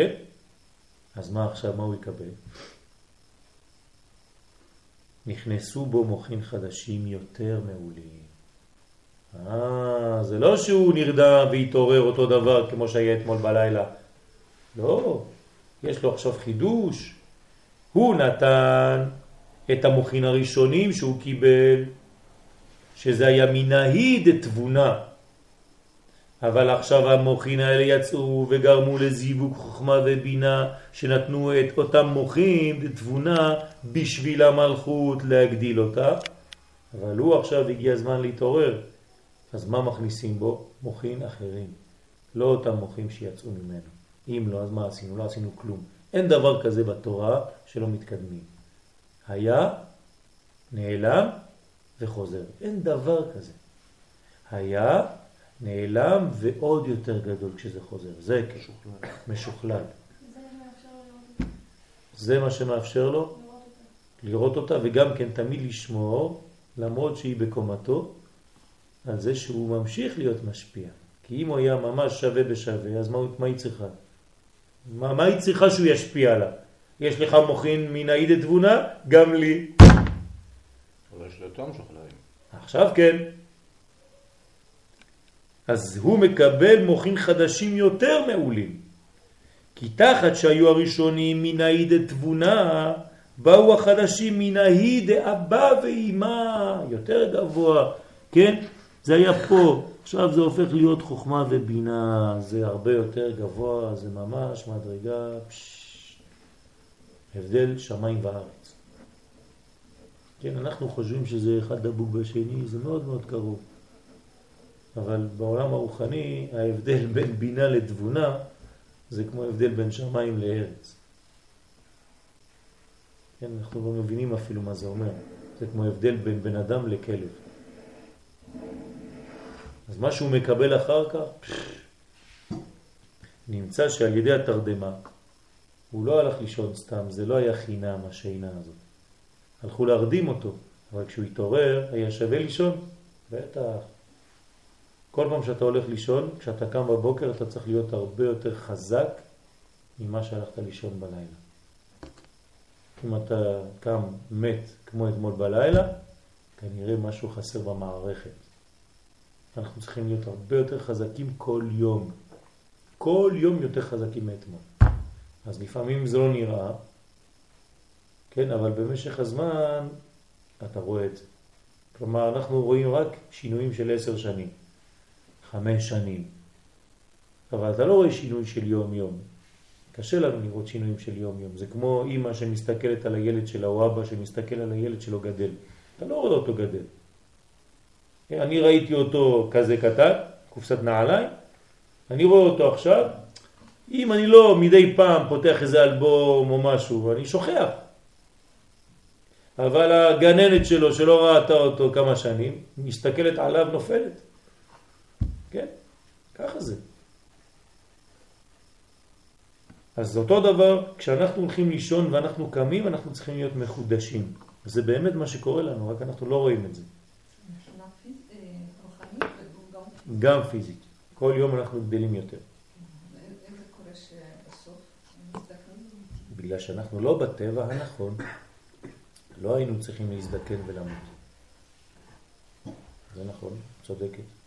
כן? אז מה עכשיו, מה הוא יקבל? נכנסו בו מוחין חדשים יותר מעולים. אה, זה לא שהוא נרדם והתעורר אותו דבר כמו שהיה אתמול בלילה. לא, יש לו עכשיו חידוש. הוא נתן את המוחין הראשונים שהוא קיבל, שזה היה מנהיד תבונה. אבל עכשיו המוחין האלה יצאו וגרמו לזיווג חוכמה ובינה שנתנו את אותם מוחין תבונה בשביל המלכות להגדיל אותה. אבל הוא עכשיו הגיע הזמן להתעורר. אז מה מכניסים בו? מוחין אחרים. לא אותם מוחין שיצאו ממנו. אם לא, אז מה עשינו? לא עשינו כלום. אין דבר כזה בתורה שלא מתקדמים. היה, נעלם וחוזר. אין דבר כזה. היה, נעלם ועוד יותר גדול כשזה חוזר. זה משוכלל. משוכלל. זה מה שמאפשר לו לראות אותה וגם כן תמיד לשמור, למרות שהיא בקומתו, על זה שהוא ממשיך להיות משפיע. כי אם הוא היה ממש שווה בשווה, אז מה, מה היא צריכה? מה, מה היא צריכה שהוא ישפיע עליו? יש לך מוכין מן העידת תבונה? גם לי. אבל יש לו יותר משוכללים. עכשיו כן. אז הוא מקבל מוכין חדשים יותר מעולים. כי תחת שהיו הראשונים מן העידת תבונה, באו החדשים מן העיד אבא ואימא, יותר גבוה, כן? זה היה פה, עכשיו זה הופך להיות חוכמה ובינה, זה הרבה יותר גבוה, זה ממש מדרגה, פש... הבדל שמיים וארץ. כן, אנחנו חושבים שזה אחד דבוק בשני, זה מאוד מאוד קרוב. אבל בעולם הרוחני ההבדל בין בינה לתבונה זה כמו הבדל בין שמיים לארץ. כן, אנחנו לא מבינים אפילו מה זה אומר. זה כמו הבדל בין בן אדם לכלב. אז מה שהוא מקבל אחר כך, נמצא שעל ידי התרדמה, הוא לא הלך לישון סתם, זה לא היה חינם השינה הזאת. הלכו להרדים אותו, אבל כשהוא התעורר היה שווה לישון, בטח. כל פעם שאתה הולך לישון, כשאתה קם בבוקר אתה צריך להיות הרבה יותר חזק ממה שהלכת לישון בלילה. אם אתה קם מת כמו אתמול בלילה, כנראה משהו חסר במערכת. אנחנו צריכים להיות הרבה יותר חזקים כל יום. כל יום יותר חזקים מאתמול. אז לפעמים זה לא נראה, כן, אבל במשך הזמן אתה רואה את זה. כלומר, אנחנו רואים רק שינויים של עשר שנים, חמש שנים. אבל אתה לא רואה שינוי של יום-יום. קשה לנו לראות שינויים של יום-יום. זה כמו אימא שמסתכלת על הילד שלה או אבא שמסתכל על הילד שלו גדל. אתה לא רואה אותו גדל. אני ראיתי אותו כזה קטן, קופסת נעליים, אני רואה אותו עכשיו, אם אני לא מדי פעם פותח איזה אלבום או משהו, אני שוכח. אבל הגננת שלו, שלא ראתה אותו כמה שנים, מסתכלת עליו נופלת. כן, ככה זה. אז אותו דבר, כשאנחנו הולכים לישון ואנחנו קמים, אנחנו צריכים להיות מחודשים. זה באמת מה שקורה לנו, רק אנחנו לא רואים את זה. גם פיזית. כל יום אנחנו גדלים יותר. זה שבסוף בגלל שאנחנו לא בטבע הנכון. לא היינו צריכים להזדקן ולמות. זה נכון, צודקת.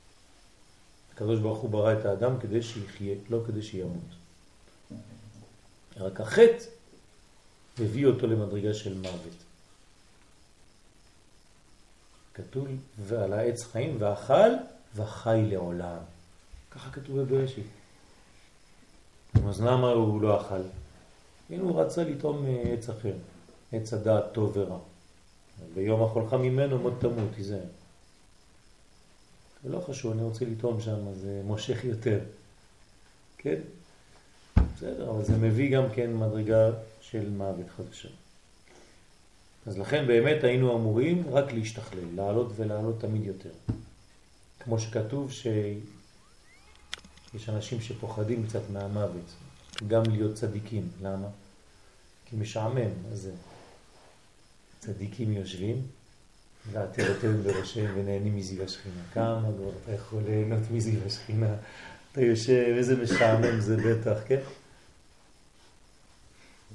הקדוש ברוך הוא ברא את האדם כדי שיחיה, לא כדי שימות. רק החטא הביא אותו למדרגה של מוות. כתוב, ועל העץ חיים ואכל וחי לעולם. ככה כתוב בבראשית. אז למה הוא לא אכל? הנה הוא רצה לטעום עץ אחר, עץ הדעת טוב ורע. ביום החולך ממנו מות תמות, תיזהר. זה לא חשוב, אני רוצה לטעום שם, זה מושך יותר. כן? בסדר, אבל זה מביא גם כן מדרגה של מוות חדשה. אז לכן באמת היינו אמורים רק להשתכלל, לעלות ולעלות תמיד יותר. כמו שכתוב שיש אנשים שפוחדים קצת מהמוות, גם להיות צדיקים. למה? כי משעמם, אז צדיקים יושבים ועטרתם בראשיהם ונהנים מזיו השכינה. כמה כבר אתה יכול ליהנות מזיו השכינה? אתה יושב, איזה משעמם זה בטח, כן?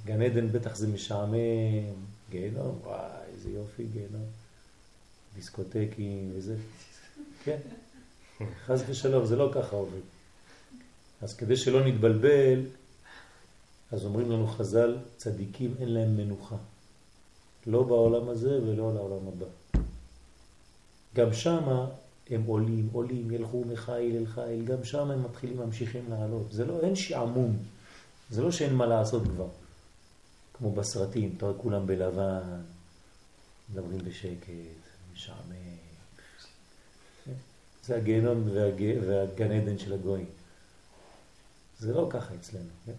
גן עדן בטח זה משעמם, גיהנום, וואי, איזה יופי גיהנום. דיסקוטקים וזה. כן, חס ושלום, זה לא ככה עובד. אז כדי שלא נתבלבל, אז אומרים לנו חז"ל, צדיקים אין להם מנוחה. לא בעולם הזה ולא לעולם הבא. גם שמה הם עולים, עולים, ילכו מחיל אל חיל, גם שם הם מתחילים, ממשיכים לעלות. זה לא, אין שעמום, זה לא שאין מה לעשות כבר. כמו בסרטים, אתה רואה כולם בלבן, מדברים בשקט, משעמם. זה הגיהנום והג... והגן עדן של הגויים. זה לא ככה אצלנו. כן?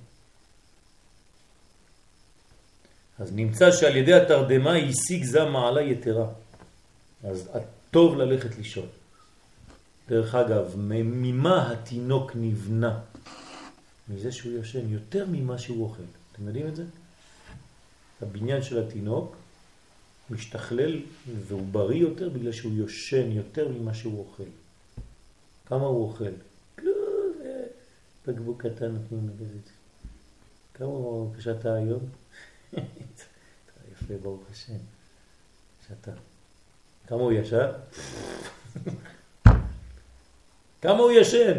אז נמצא שעל ידי התרדמה השיג זה מעלה יתרה. אז טוב ללכת לישון. דרך אגב, ממה התינוק נבנה? מזה שהוא יושן, יותר ממה שהוא אוכל. אתם יודעים את זה? הבניין של התינוק משתכלל והוא בריא יותר בגלל שהוא יושן יותר ממה שהוא אוכל. כמה הוא אוכל? בקבוק קטן נותנים לבית. כמה הוא כשאתה היום? יפה, ברוך השם. שאתה. כמה הוא ישן? כמה הוא ישן?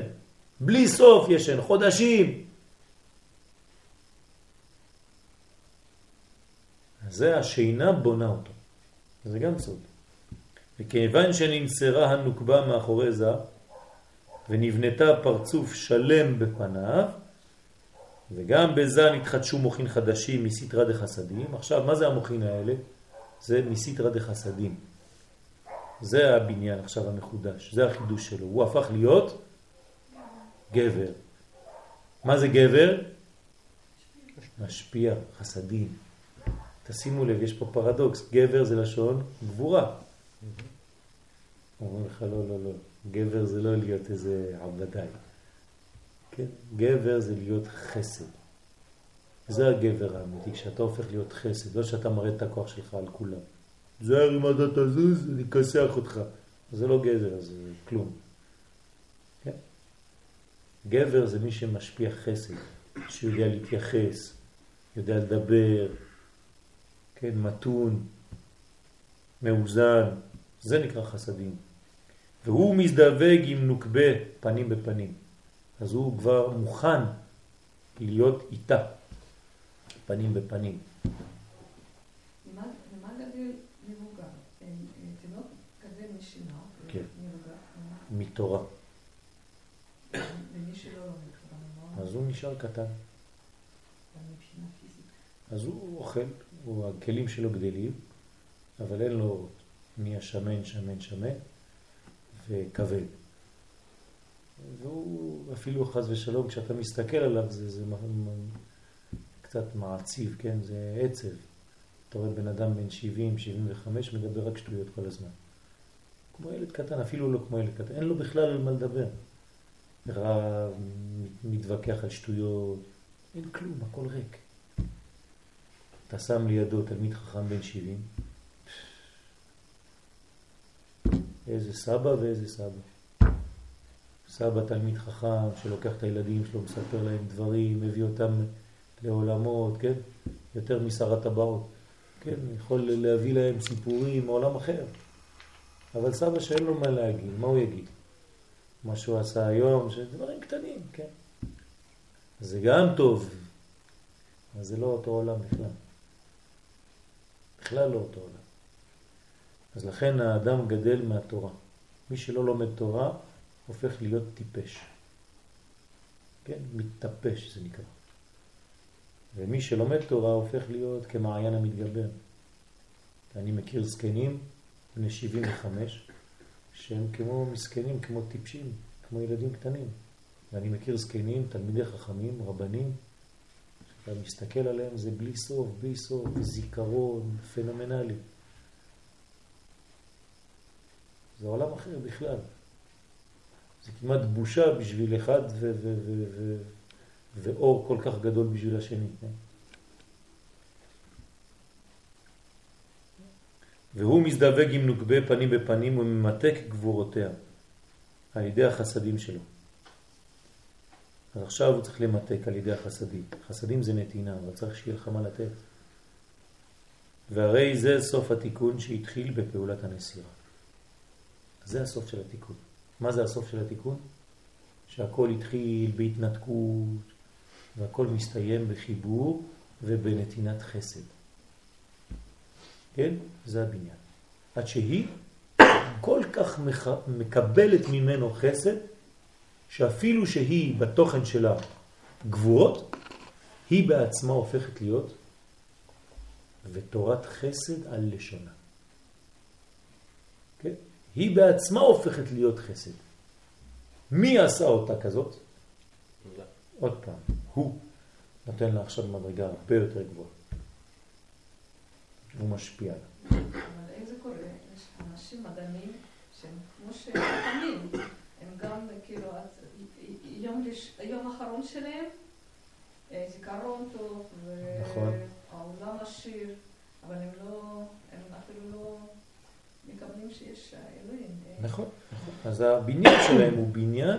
בלי סוף ישן, חודשים. זה השינה בונה אותו. זה גם סוד. וכיוון שננסרה הנוקבה מאחורי זה, ונבנתה פרצוף שלם בפניו, וגם בזה נתחדשו מוכין חדשים מסתרה דחסדים. עכשיו, מה זה המוכין האלה? זה מסתרה דחסדים. זה הבניין עכשיו המחודש, זה החידוש שלו. הוא הפך להיות גבר. מה זה גבר? משפיע, חסדים. תשימו לב, יש פה פרדוקס. גבר זה לשון גבורה. אומרים לך, לא, לא, לא. גבר זה לא להיות איזה עבדי. כן? גבר זה להיות חסד. זה הגבר האמיתי, כשאתה הופך להיות חסד, לא שאתה מראה את הכוח שלך על כולם. זה אם אתה תזוז, אני אכסח אותך. זה לא גבר, זה כלום. כן? גבר זה מי שמשפיע חסד, שיודע להתייחס, יודע לדבר, כן, מתון, מאוזן, זה נקרא חסדים. והוא מזדווג עם נוקבה פנים בפנים. אז הוא כבר מוכן להיות איתה, פנים בפנים. מתורה. אז הוא נשאר קטן. אז הוא אוכל, הכלים שלו גדלים, אבל אין לו נהיה שמן, שמן, שמן וכבד. והוא אפילו חז ושלום, כשאתה מסתכל עליו זה, זה קצת מעציב, כן? זה עצב. אתה רואה בן אדם בן 70, 75, מדבר רק שטויות כל הזמן. כמו ילד קטן, אפילו לא כמו ילד קטן, אין לו בכלל על מה לדבר. רב, מתווכח על שטויות, אין כלום, הכל ריק. אתה שם לידו תלמיד חכם בן 70, איזה סבא ואיזה סבא. סבא תלמיד חכם שלוקח את הילדים שלו, מספר להם דברים, מביא אותם לעולמות, כן? יותר משר הטבעות, כן? יכול להביא להם סיפורים מעולם אחר. אבל סבא שאין לו מה להגיד, מה הוא יגיד? מה שהוא עשה היום, שדברים קטנים, כן? זה גם טוב, אבל זה לא אותו עולם בכלל. בכלל לא אותו עולם. אז לכן האדם גדל מהתורה. מי שלא לומד תורה הופך להיות טיפש. כן? מתטפש זה נקרא. ומי שלומד תורה הופך להיות כמעיין המתגבר. אני מכיר זקנים בני 75 שהם כמו מסכנים, כמו טיפשים, כמו ילדים קטנים. ואני מכיר זקנים, תלמידי חכמים, רבנים, אתה מסתכל עליהם זה בלי סוף, בלי סוף, זיכרון פנומנלי. זה עולם אחר בכלל. זה כמעט בושה בשביל אחד ואור כל כך גדול בשביל השני. והוא מזדווג עם נוקבה פנים בפנים וממתק גבורותיה על ידי החסדים שלו. אז עכשיו הוא צריך למתק על ידי החסדים. חסדים זה נתינה, אבל צריך שיהיה לך מה לתת. והרי זה סוף התיקון שהתחיל בפעולת הנסירה. זה הסוף של התיקון. מה זה הסוף של התיקון? שהכל התחיל בהתנתקות והכל מסתיים בחיבור ובנתינת חסד. כן? זה הבניין. עד שהיא כל כך מקבלת ממנו חסד, שאפילו שהיא בתוכן שלה גבורות, היא בעצמה הופכת להיות ותורת חסד על לשונה. כן? היא בעצמה הופכת להיות חסד. מי עשה אותה כזאת? עוד פעם, הוא נותן לה עכשיו מדרגה הרבה יותר גבוהה. הוא משפיע. אבל איך זה קורה? יש אנשים מדענים שהם כמו שתמיד, הם גם כאילו, יום, יום האחרון שלהם, אה, זיכרון טוב, נכון. והעולם עשיר, אבל הם לא, הם אפילו לא מקבלים שיש אלוהים. נכון, נכון. אז הבניין שלהם הוא בניין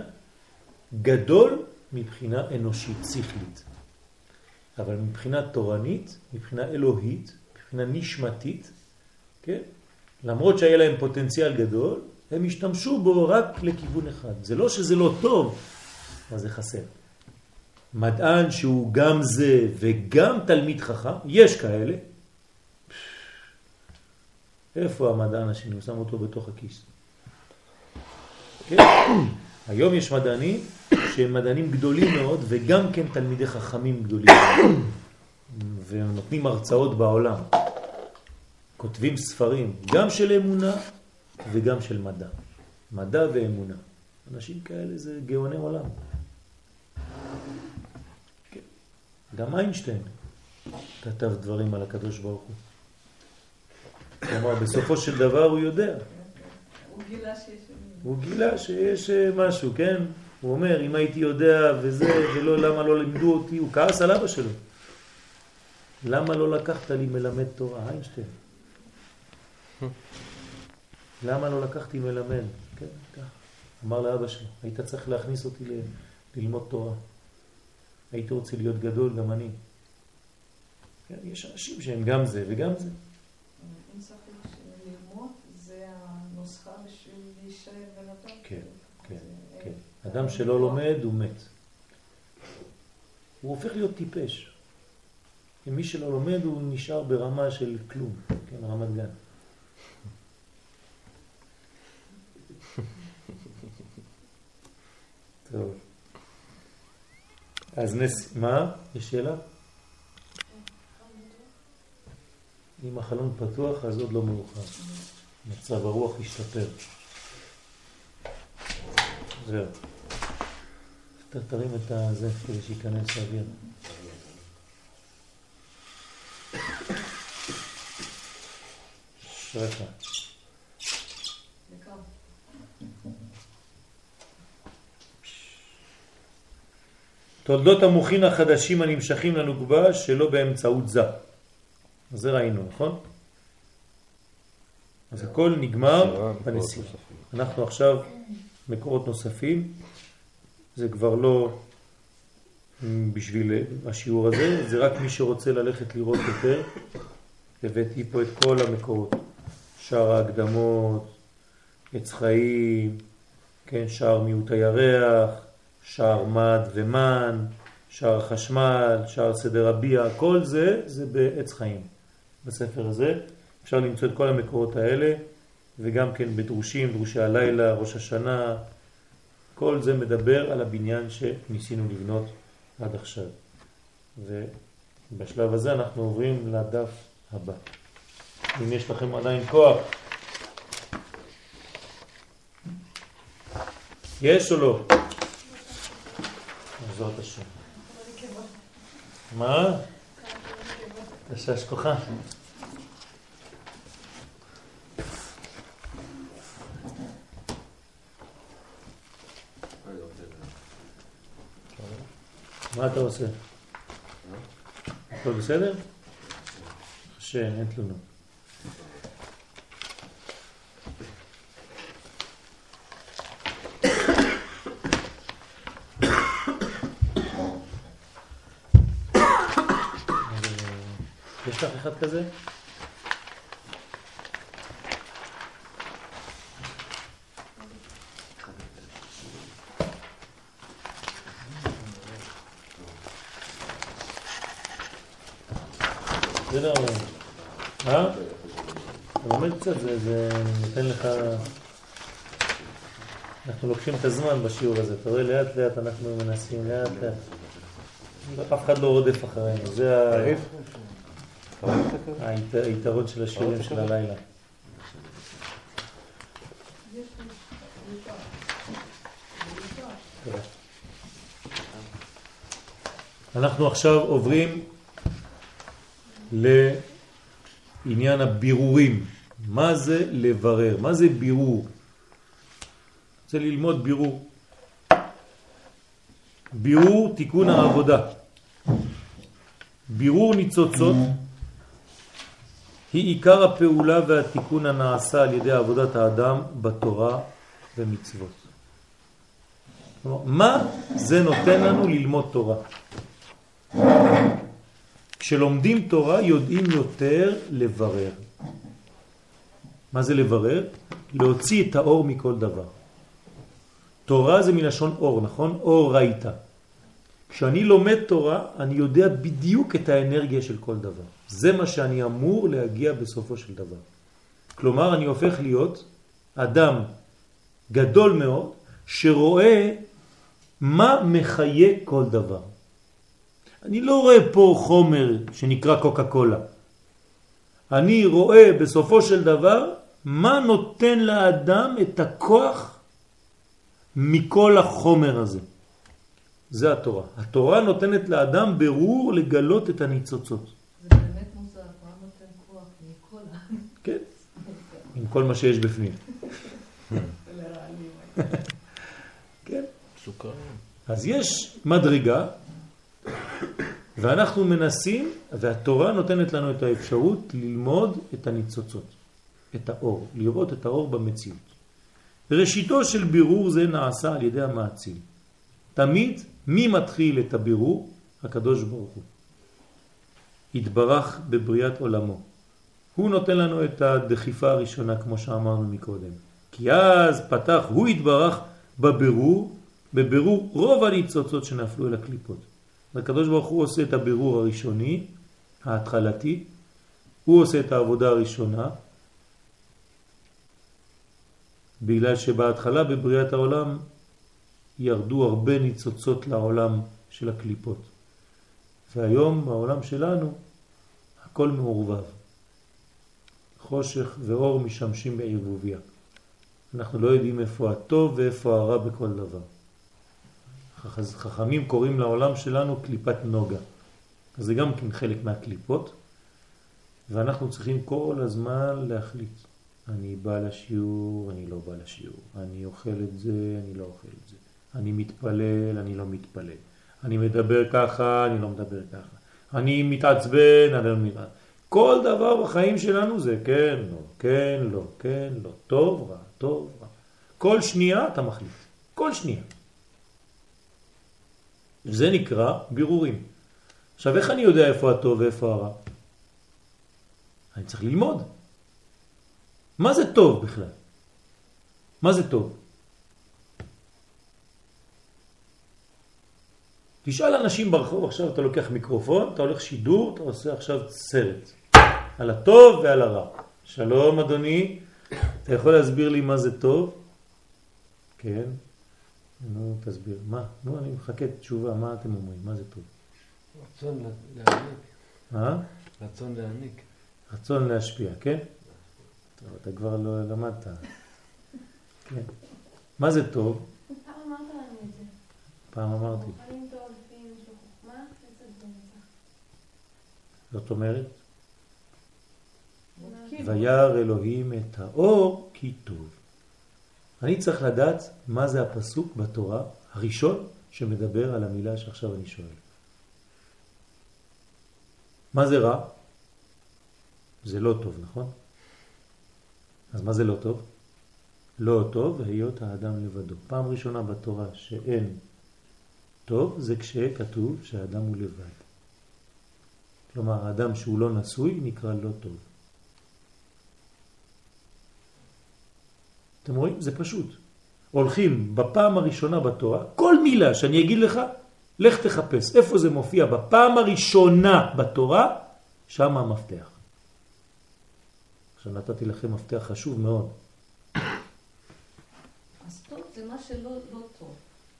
גדול מבחינה אנושית, שכלית. אבל מבחינה תורנית, מבחינה אלוהית, מבחינה נשמתית, כן? למרות שהיה להם פוטנציאל גדול, הם השתמשו בו רק לכיוון אחד. זה לא שזה לא טוב, אבל זה חסר. מדען שהוא גם זה וגם תלמיד חכם, יש כאלה. איפה המדען השני? הוא שם אותו בתוך הכיס. כן? היום יש מדענים שהם מדענים גדולים מאוד וגם כן תלמידי חכמים גדולים מאוד. והם נותנים הרצאות בעולם. כותבים ספרים, גם של אמונה וגם של מדע. מדע ואמונה. אנשים כאלה זה גאוני עולם. כן. גם איינשטיין כתב דברים על הקדוש ברוך הוא. כלומר, בסופו של דבר הוא יודע. הוא גילה שיש... הוא גילה שיש אה, משהו, כן? הוא אומר, אם הייתי יודע וזה, ולא, למה לא לימדו אותי? הוא כעס על אבא שלו. למה לא לקחת לי מלמד תורה? איינשטיין. למה לא לקחתי מלמד? כן, כך. אמר לאבא שלו, היית צריך להכניס אותי. ללמוד תורה. הייתי רוצה להיות גדול, גם אני. כן, יש אנשים שהם גם זה וגם זה. אין ספק שללמוד זה הנוסחה בשביל להישאר בן אדם. כן, כן, כן. אדם שלא לומד הוא מת. הוא הופך להיות טיפש. מי שלא לומד הוא נשאר ברמה של כלום, כן, רמת גן. טוב. אז נס... מה? יש שאלה? אם החלון פתוח אז עוד לא מאוחר. מצב הרוח ישתפר. זהו. תרים את הזה כדי שייכנס האוויר. אשריך. תולדות המוחין החדשים הנמשכים לנוגבה שלא באמצעות זה. זה ראינו, נכון? אז הכל נגמר בנסיעה. אנחנו עכשיו מקורות נוספים, זה כבר לא בשביל השיעור הזה, זה רק מי שרוצה ללכת לראות יותר. הבאתי פה את כל המקורות, שער ההקדמות, עץ חיים, כן, שער מיעוט הירח, שער מד ומן, שער החשמל, שער סדר הביע, כל זה, זה בעץ חיים. בספר הזה אפשר למצוא את כל המקורות האלה, וגם כן בדרושים, דרושי הלילה, ראש השנה, כל זה מדבר על הבניין שניסינו לבנות עד עכשיו. ובשלב הזה אנחנו עוברים לדף הבא. אם יש לכם עדיין כוח. יש או לא? בעזרת השם. מה? תשש כוחה. מה אתה עושה? הכל בסדר? השם, אין תלונות. יש לך אחד כזה? קצת, זה, זה נותן לך... אנחנו לוקחים את הזמן בשיעור הזה, אתה רואה לאט לאט אנחנו מנסים לאט לאט. אף אחד לא רודף אחרינו, זה היתרון של השיעורים של הלילה. אנחנו עכשיו עוברים לעניין הבירורים. מה זה לברר? מה זה בירור? רוצה ללמוד בירור. בירור תיקון העבודה. בירור ניצוצות היא עיקר הפעולה והתיקון הנעשה על ידי עבודת האדם בתורה ומצוות. מה זה נותן לנו ללמוד תורה? כשלומדים תורה יודעים יותר לברר. מה זה לברר? להוציא את האור מכל דבר. תורה זה מלשון אור, נכון? אור ראית. כשאני לומד תורה, אני יודע בדיוק את האנרגיה של כל דבר. זה מה שאני אמור להגיע בסופו של דבר. כלומר, אני הופך להיות אדם גדול מאוד, שרואה מה מחיה כל דבר. אני לא רואה פה חומר שנקרא קוקה קולה. אני רואה בסופו של דבר מה נותן לאדם את הכוח מכל החומר הזה. זה התורה. התורה נותנת לאדם ברור לגלות את הניצוצות. זה באמת מוזר, מה נותן כוח מקולה? כן, עם כל מה שיש בפנים. כן. סוכר. אז יש מדרגה ואנחנו מנסים, והתורה נותנת לנו את האפשרות ללמוד את הניצוצות, את האור, לראות את האור במציאות. ראשיתו של בירור זה נעשה על ידי המעציל. תמיד מי מתחיל את הבירור? הקדוש ברוך הוא. התברך בבריאת עולמו. הוא נותן לנו את הדחיפה הראשונה כמו שאמרנו מקודם. כי אז פתח, הוא התברך בבירור, בבירור רוב הניצוצות שנפלו אל הקליפות. הקדוש ברוך הוא עושה את הבירור הראשוני, ההתחלתי, הוא עושה את העבודה הראשונה, בגלל שבהתחלה בבריאת העולם ירדו הרבה ניצוצות לעולם של הקליפות. והיום בעולם שלנו הכל מעורבב. חושך ואור משמשים בערבוביה. אנחנו לא יודעים איפה הטוב ואיפה הרע בכל דבר. חכמים קוראים לעולם שלנו קליפת נוגה. אז זה גם כן חלק מהקליפות, ואנחנו צריכים כל הזמן להחליט. אני בא לשיעור, אני לא בא לשיעור. אני אוכל את זה, אני לא אוכל את זה. אני מתפלל, אני לא מתפלל. אני מדבר ככה, אני לא מדבר ככה. אני מתעצבן, אני לא מתעצבן. כל דבר בחיים שלנו זה כן, לא, כן, לא, כן, לא, טוב, רע, טוב, רע. כל שנייה אתה מחליט. כל שנייה. זה נקרא בירורים. עכשיו, איך אני יודע איפה הטוב ואיפה הרע? אני צריך ללמוד. מה זה טוב בכלל? מה זה טוב? תשאל אנשים ברחוב, עכשיו אתה לוקח מיקרופון, אתה הולך שידור, אתה עושה עכשיו סרט על הטוב ועל הרע. שלום אדוני, אתה יכול להסביר לי מה זה טוב? כן. נו, תסביר. מה? נו, אני מחכה תשובה, מה אתם אומרים? מה זה טוב? רצון להעניק. אה? רצון להעניק. רצון להשפיע, כן? טוב, אתה כבר לא למדת. כן. מה זה טוב? פעם אמרת לנו את זה. פעם אמרתי. זאת אומרת. וירא אלוהים את האור כי טוב. אני צריך לדעת מה זה הפסוק בתורה הראשון שמדבר על המילה שעכשיו אני שואל. מה זה רע? זה לא טוב, נכון? אז מה זה לא טוב? לא טוב היות האדם לבדו. פעם ראשונה בתורה שאין טוב זה כשכתוב שהאדם הוא לבד. כלומר, האדם שהוא לא נשוי נקרא לא טוב. אתם רואים? זה פשוט. הולכים בפעם הראשונה בתורה, כל מילה שאני אגיד לך, לך תחפש איפה זה מופיע בפעם הראשונה בתורה, שם המפתח. עכשיו נתתי לכם מפתח חשוב מאוד. אז טוב זה מה שלא לא טוב.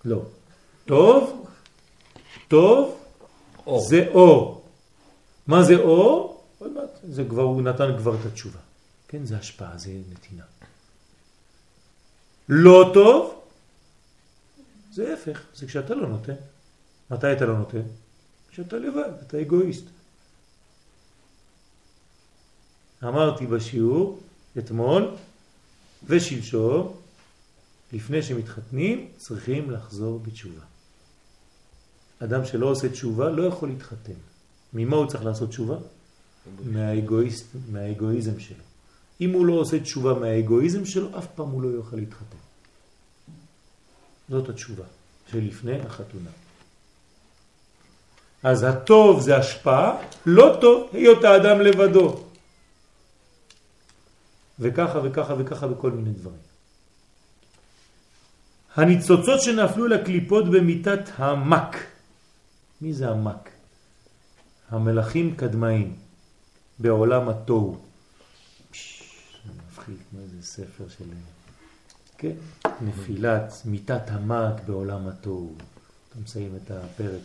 לא. טוב, טוב, אור. זה אור. מה זה אור? עוד מעט, זה כבר, הוא נתן כבר את התשובה. כן, זה השפעה, זה נתינה. לא טוב, זה הפך, זה כשאתה לא נותן. מתי אתה לא נותן? כשאתה לבד, אתה אגואיסט. אמרתי בשיעור אתמול ושלשום, לפני שמתחתנים צריכים לחזור בתשובה. אדם שלא עושה תשובה לא יכול להתחתן. ממה הוא צריך לעשות תשובה? מהאגואיסט, מהאגואיזם שלו. אם הוא לא עושה תשובה מהאגואיזם שלו, אף פעם הוא לא יוכל להתחתן. זאת התשובה שלפני החתונה. אז הטוב זה השפעה, לא טוב היות האדם לבדו. וככה וככה וככה בכל מיני דברים. הניצוצות שנפלו לקליפות במיטת המק. מי זה המק? המלאכים קדמאים בעולם התוהו. מפחיד, מה זה ספר של... כן, נפילת מיטת המק בעולם התוהו. אתה מסיים את הפרק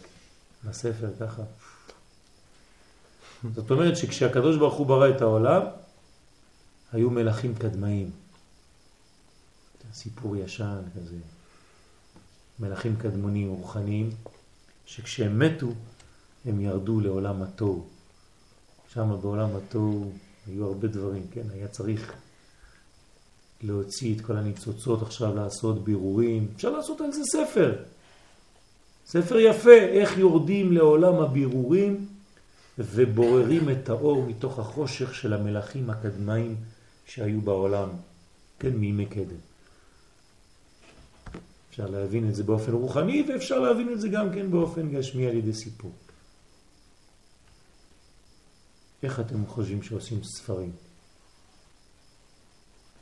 בספר ככה. זאת אומרת שכשהקדוש ברוך הוא ברא את העולם, היו מלאכים קדמאים. סיפור ישן כזה. מלאכים קדמונים רוחניים, שכשהם מתו, הם ירדו לעולם התוהו. שם בעולם התוהו היו הרבה דברים, כן? היה צריך להוציא את כל הניצוצות עכשיו, לעשות בירורים. אפשר לעשות על זה ספר. ספר יפה, איך יורדים לעולם הבירורים ובוררים את האור מתוך החושך של המלאכים הקדמאים שהיו בעולם, כן, מימי קדם. אפשר להבין את זה באופן רוחני ואפשר להבין את זה גם כן באופן גשמי על ידי סיפור. איך אתם חושבים שעושים ספרים?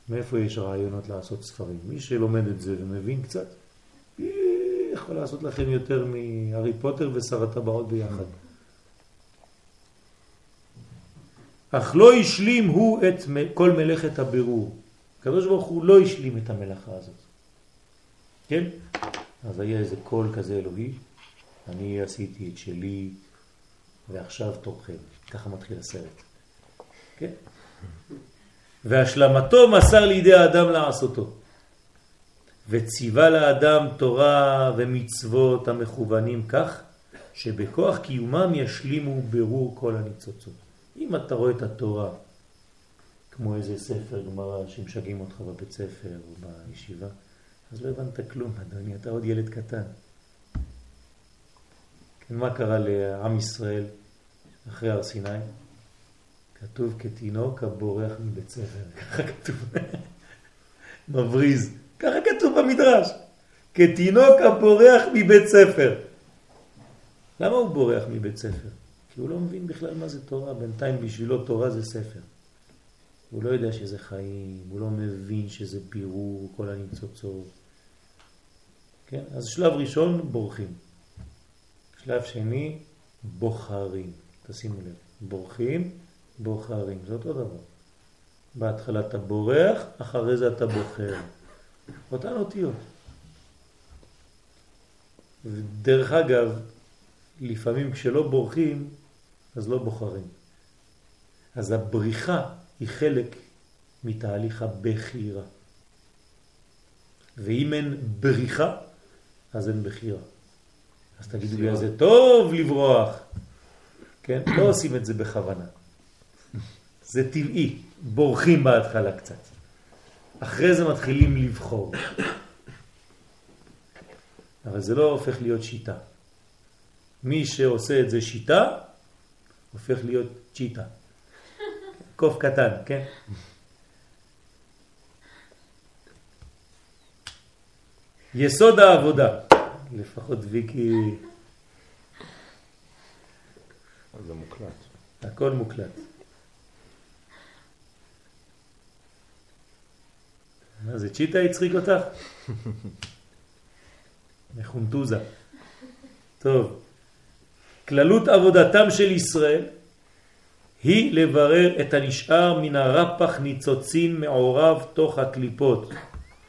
מאיפה יש רעיונות לעשות ספרים? מי שלומד את זה ומבין קצת, יכול לעשות לכם יותר מהארי פוטר ושר הטבעות ביחד. אך לא השלים הוא את כל מלאכת הבירור. הקדוש ברוך הוא לא השלים את המלאכה הזאת. כן? אז היה איזה קול כזה אלוהי, אני עשיתי את שלי ועכשיו תורכם. ככה מתחיל הסרט. כן? והשלמתו מסר לידי האדם לעשותו. וציווה לאדם תורה ומצוות המכוונים כך שבכוח קיומם ישלימו ברור כל הניצוצות. אם אתה רואה את התורה כמו איזה ספר גמרא שמשגעים אותך בבית ספר או בישיבה, אז לא הבנת כלום, אדוני, אתה עוד ילד קטן. כן, מה קרה לעם ישראל אחרי הר סיני? כתוב כתינוק הבורח מבית ספר, ככה כתוב, מבריז, ככה כתוב במדרש, כתינוק הבורח מבית ספר. למה הוא בורח מבית ספר? כי הוא לא מבין בכלל מה זה תורה, בינתיים בשבילו תורה זה ספר. הוא לא יודע שזה חיים, הוא לא מבין שזה בירור, כל הניצוצות. כן? אז שלב ראשון, בורחים. שלב שני, בוחרים. תשימו לב, בורחים, בוחרים. זה אותו דבר. בהתחלה אתה בורח, אחרי זה אתה בוחר. אותן אותיות. ודרך אגב, לפעמים כשלא בורחים, אז לא בוחרים. אז הבריחה היא חלק מתהליך הבחירה. ואם אין בריחה, אז אין בחירה. אז תגידו לי, זה טוב לברוח. כן? לא עושים את זה בכוונה. זה טבעי, בורחים בהתחלה קצת. אחרי זה מתחילים לבחור. אבל זה לא הופך להיות שיטה. מי שעושה את זה שיטה, הופך להיות צ'יטה. קוף קטן, כן? יסוד העבודה, לפחות ויקי... זה מוקלט. הכל מוקלט. מה זה, צ'יטה הצחיק אותך? מחונטוזה. טוב, כללות עבודתם של ישראל היא לברר את הנשאר מן הרפח ניצוצין מעורב תוך הקליפות,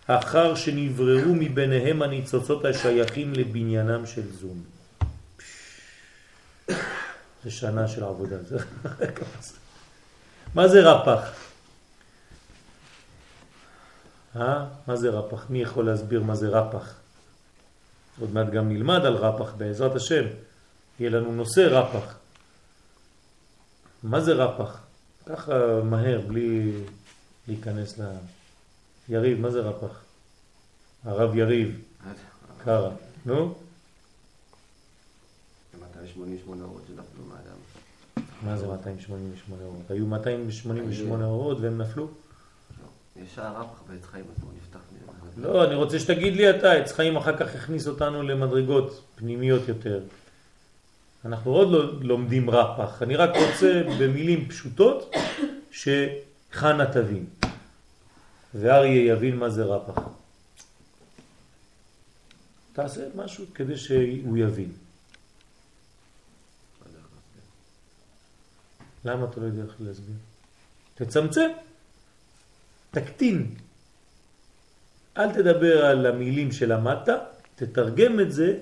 אחר שנבררו מביניהם הניצוצות השייכים לבניינם של זום. זה שנה של עבודה. מה זה רפח? אה? מה זה רפח? מי יכול להסביר מה זה רפח? עוד מעט גם נלמד על רפח בעזרת השם. יהיה לנו נושא רפח. מה זה רפח? ככה מהר, בלי להיכנס ל... יריב, מה זה רפח? הרב יריב, קרה. נו? 288 אורות שנפלו מהאדם. מה זה 288 אורות? היו 288 אורות והם נפלו? לא. יש שער רפח חיים עצמו נפתח מלמעלה. לא, אני רוצה שתגיד לי אתה, עץ חיים אחר כך הכניס אותנו למדרגות פנימיות יותר. אנחנו עוד לא לומדים רפח, אני רק רוצה במילים פשוטות שחנה תבין ואריה יבין מה זה רפח. תעשה משהו כדי שהוא יבין. למה אתה לא יודע איך להסביר? תצמצם, תקטין. אל תדבר על המילים שלמדת, תתרגם את זה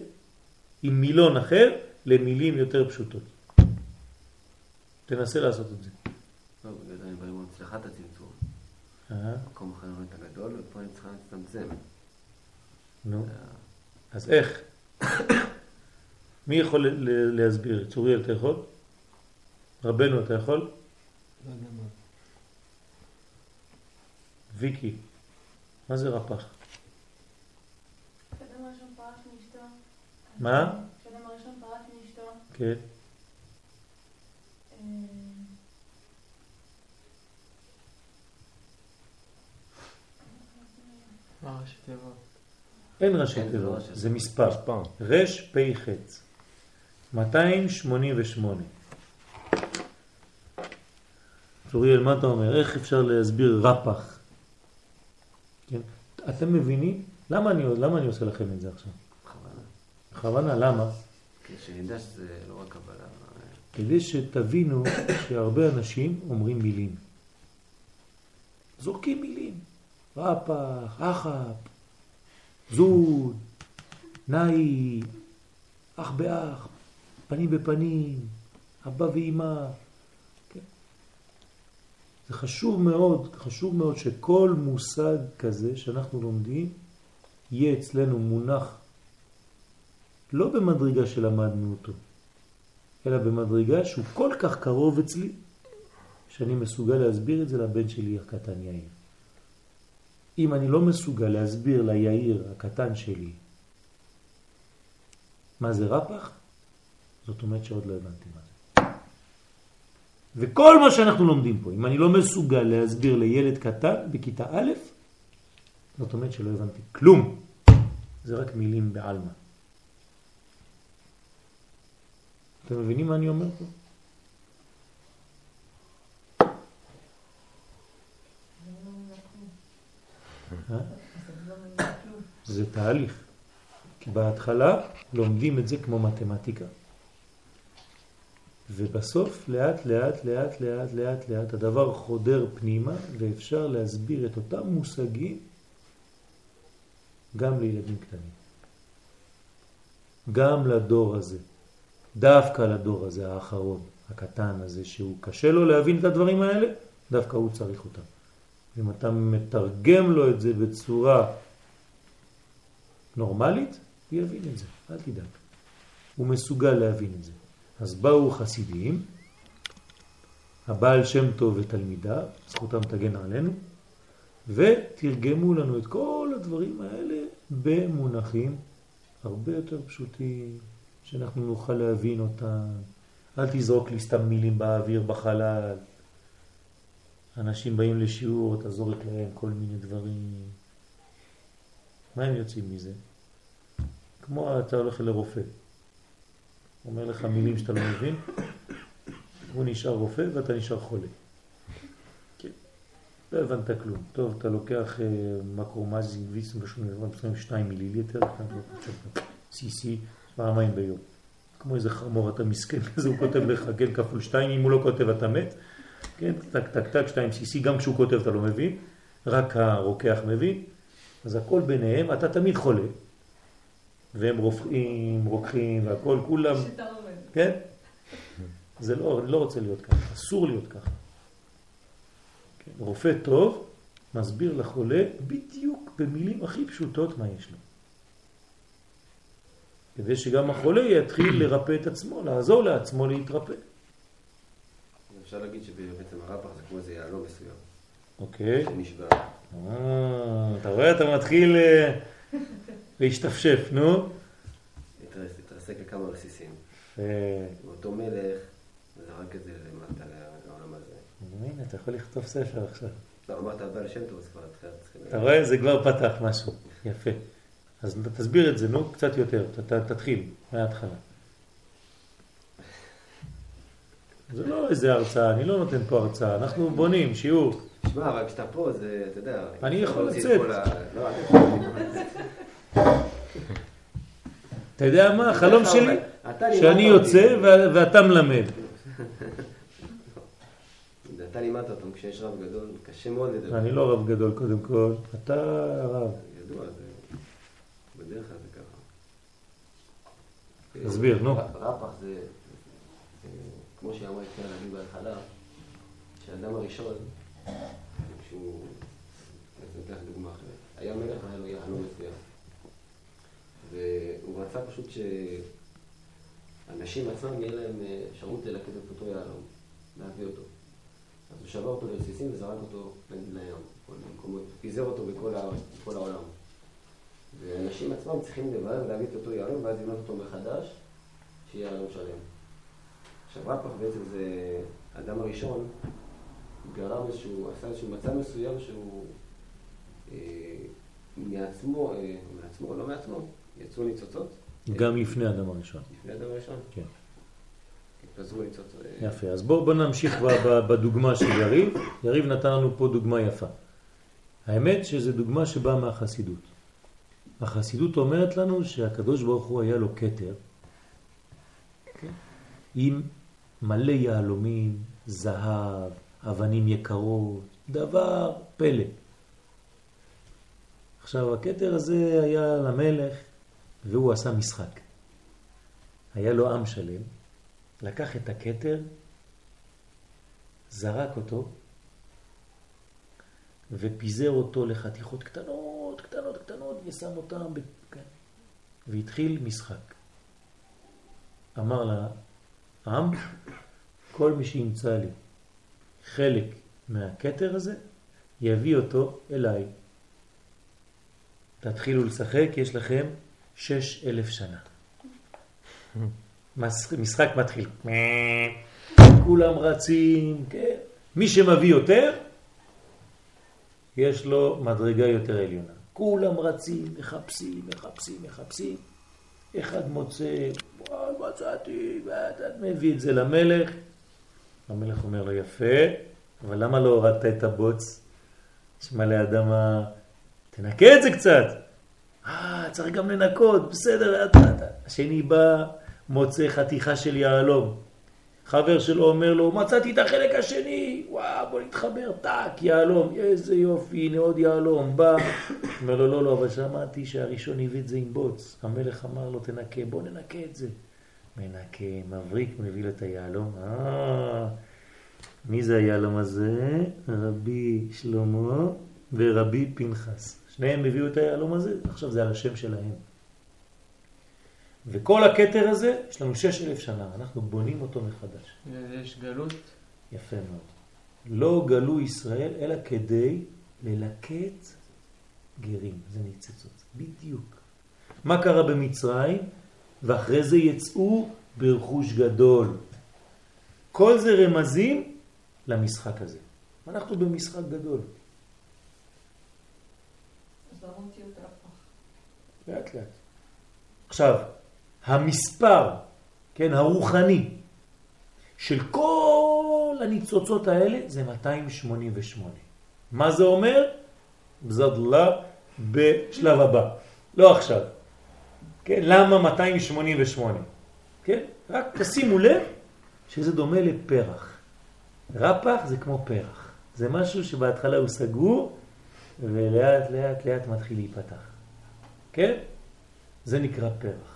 עם מילון אחר למילים יותר פשוטות. תנסה לעשות את זה. לא, בגלל זה אני בא אצלך את הצמצום. אה, מקום אחר באמת הגדול, ופה אני צריכה להצטמצם. נו, אז איך? מי יכול להסביר? צוריאל, אתה יכול? רבנו, אתה יכול? לא. ויקי, מה זה רפח? מה? כן. אה? אין ראשי תיבות, זה מספר. רש פי חץ. 288. צוריאל, מה אתה אומר? איך אפשר להסביר רפח? כן? אתם מבינים? למה אני, למה אני עושה לכם את זה עכשיו? בכוונה. בכוונה, למה? כשנדע שזה לא רק קבלה. כדי שתבינו שהרבה אנשים אומרים מילים. זורקים מילים. רפח, אחפ, זוד, נאי, אח באח, פנים בפנים, אבא ואימא. כן. זה חשוב מאוד, חשוב מאוד שכל מושג כזה שאנחנו לומדים יהיה אצלנו מונח לא במדרגה שלמדנו אותו, אלא במדרגה שהוא כל כך קרוב אצלי, שאני מסוגל להסביר את זה לבן שלי הקטן יאיר. אם אני לא מסוגל להסביר ליאיר הקטן שלי מה זה רפח, זאת אומרת שעוד לא הבנתי מה זה. וכל מה שאנחנו לומדים פה, אם אני לא מסוגל להסביר לילד קטן בכיתה א', זאת אומרת שלא הבנתי כלום. זה רק מילים בעלמא. אתם מבינים מה אני אומר פה? אה? זה תהליך. כי בהתחלה לומדים את זה כמו מתמטיקה. ובסוף לאט לאט לאט לאט לאט לאט הדבר חודר פנימה ואפשר להסביר את אותם מושגים גם לילדים קטנים. גם לדור הזה. דווקא לדור הזה האחרון, הקטן הזה, שהוא קשה לו להבין את הדברים האלה, דווקא הוא צריך אותם. אם אתה מתרגם לו את זה בצורה נורמלית, הוא יבין את זה, אל תדאג. הוא מסוגל להבין את זה. אז באו חסידים, הבעל שם טוב ותלמידה, זכותם תגן עלינו, ותרגמו לנו את כל הדברים האלה במונחים הרבה יותר פשוטים, שאנחנו נוכל להבין אותם. אל תזרוק לי סתם מילים באוויר, בחלל. אנשים באים לשיעור, אתה זורק להם כל מיני דברים. מה הם יוצאים מזה? כמו אתה הולך לרופא. אומר לך מילים שאתה לא מבין, הוא נשאר רופא ואתה נשאר חולה. כן. לא הבנת כלום. טוב, אתה לוקח אה, מקרומזין ויסם ב-22 מיליליטר, CC, פעמיים ביום. כמו איזה חמור אתה מסכן, אז הוא כותב לך, כן, כפול 2, אם הוא לא כותב אתה מת, כן, טק טק טק, 2 CC, גם כשהוא כותב אתה לא מבין, רק הרוקח מבין, אז הכל ביניהם, אתה תמיד חולה, והם רופאים, רוקחים והכל, כולם, עובדת. כן? זה לא, אני לא רוצה להיות ככה, אסור להיות ככה. כן, רופא טוב מסביר לחולה בדיוק במילים הכי פשוטות מה יש לו. כדי שגם החולה יתחיל לרפא את עצמו, לעזור לעצמו להתרפא. אפשר להגיד שבעצם הרפח זה כמו איזה יהלום מסוים, אוקיי? שנשבר. אה, אתה רואה? אתה מתחיל אה, להשתפשף, נו. התרס- התרסק לכמה רסיסים. אה, ואותו מלך זרק את זה למטה לעולם הזה. הנה, אתה יכול לכתוב ספר עכשיו. לא, אמרת הבעל שם טוב, אז כבר. אתה רואה? זה כבר פתח משהו. יפה. אז תסביר את זה, נו, קצת יותר. ת- ת- תתחיל מההתחלה. זה לא איזה הרצאה, אני לא נותן פה הרצאה, אנחנו בונים שיעור. שמע, אבל כשאתה פה, זה, אתה יודע... אני יכול לצאת. לא. אתה יודע מה? החלום שלי, שאני. יוצא ואתה מלמד. אתה לימדת אותם, כשיש רב גדול, קשה מאוד לדבר. אני לא רב גדול קודם כל, אתה הרב. ידוע, זה... בדרך כלל זה ככה. תסביר, נו. רפח זה, זה כמו שאמרה התחילה להגיד בהתחלה, שהאדם הראשון, כשהוא, בעצם ניקח דוגמה אחרת, היה מלך והיה לו יהלום מסוים. והוא רצה פשוט שאנשים עצמם יהיה להם אה, אפשרות ללקט את אותו יהלום, להביא אותו. אז הוא שבר אותו לרסיסים וזרק אותו נגיד לים, כל מיני מקומות, פיזר אותו בכל העולם. ואנשים עצמם צריכים לברר ולהביא את אותו יהלום ואז לבנות אותו מחדש, שיהיה יהלום שלם. עכשיו רפח בעצם זה האדם הראשון, גרם איזשהו, עשה איזשהו מצב מסוים שהוא אה, מעצמו, אה, מעצמו או לא מעצמו, יצאו ניצוצות. גם לפני האדם הראשון. לפני האדם הראשון. כן. התפזרו ניצוצות. אה, יפה, אז בואו בוא נמשיך בדוגמה של יריב. יריב נתן לנו פה דוגמה יפה. האמת שזו דוגמה שבאה מהחסידות. החסידות אומרת לנו שהקדוש ברוך הוא היה לו כתר כן? עם מלא יהלומים, זהב, אבנים יקרות, דבר פלא. עכשיו הכתר הזה היה למלך והוא עשה משחק. היה לו עם שלם, לקח את הכתר, זרק אותו ופיזר אותו לחתיכות קטנות, קטנות, קטנות, ושם אותם, ב... כן. והתחיל משחק. אמר לעם, כל מי שימצא לי חלק מהכתר הזה, יביא אותו אליי. תתחילו לשחק, יש לכם שש אלף שנה. מש- משחק מתחיל. כולם רצים, כן. מי שמביא יותר, יש לו מדרגה יותר עליונה. כולם רצים, מחפשים, מחפשים, מחפשים. אחד מוצא, וואי, מצאתי, ואתה מביא את זה למלך. המלך אומר לו, יפה, אבל למה לא הורדת את הבוץ? יש מלא אדמה, תנקה את זה קצת. אה, צריך גם לנקות, בסדר, אתה, אתה. השני בא, מוצא חתיכה של יהלום. חבר שלו אומר לו, מצאתי את החלק השני, וואו, בוא נתחבר, טק, יהלום, איזה יופי, הנה עוד יהלום, בא. אומר לו, לא, לא, אבל שמעתי שהראשון הביא את זה עם בוץ. המלך אמר לו, תנקה, בוא ננקה את זה. מנקה, מבריק, מביא לו את היהלום. אה, מי זה היהלום הזה? רבי שלמה ורבי פנחס. שניהם הביאו את היהלום הזה, עכשיו זה על השם שלהם. וכל הכתר הזה, יש לנו שש אלף שנה, אנחנו בונים אותו מחדש. יש גלות. יפה מאוד. לא גלו ישראל אלא כדי ללקט גרים, זה ניצצות, בדיוק. מה קרה במצרים? ואחרי זה יצאו ברכוש גדול. כל זה רמזים למשחק הזה. אנחנו במשחק גדול. רפ"ח? לאט לאט. עכשיו, המספר, כן, הרוחני, של כל הניצוצות האלה זה 288. מה זה אומר? בזדלה בשלב הבא, לא עכשיו. כן, למה 288? כן, רק תשימו לב שזה דומה לפרח. רפח זה כמו פרח. זה משהו שבהתחלה הוא סגור ולאט לאט לאט מתחיל להיפתח. כן? זה נקרא פרח.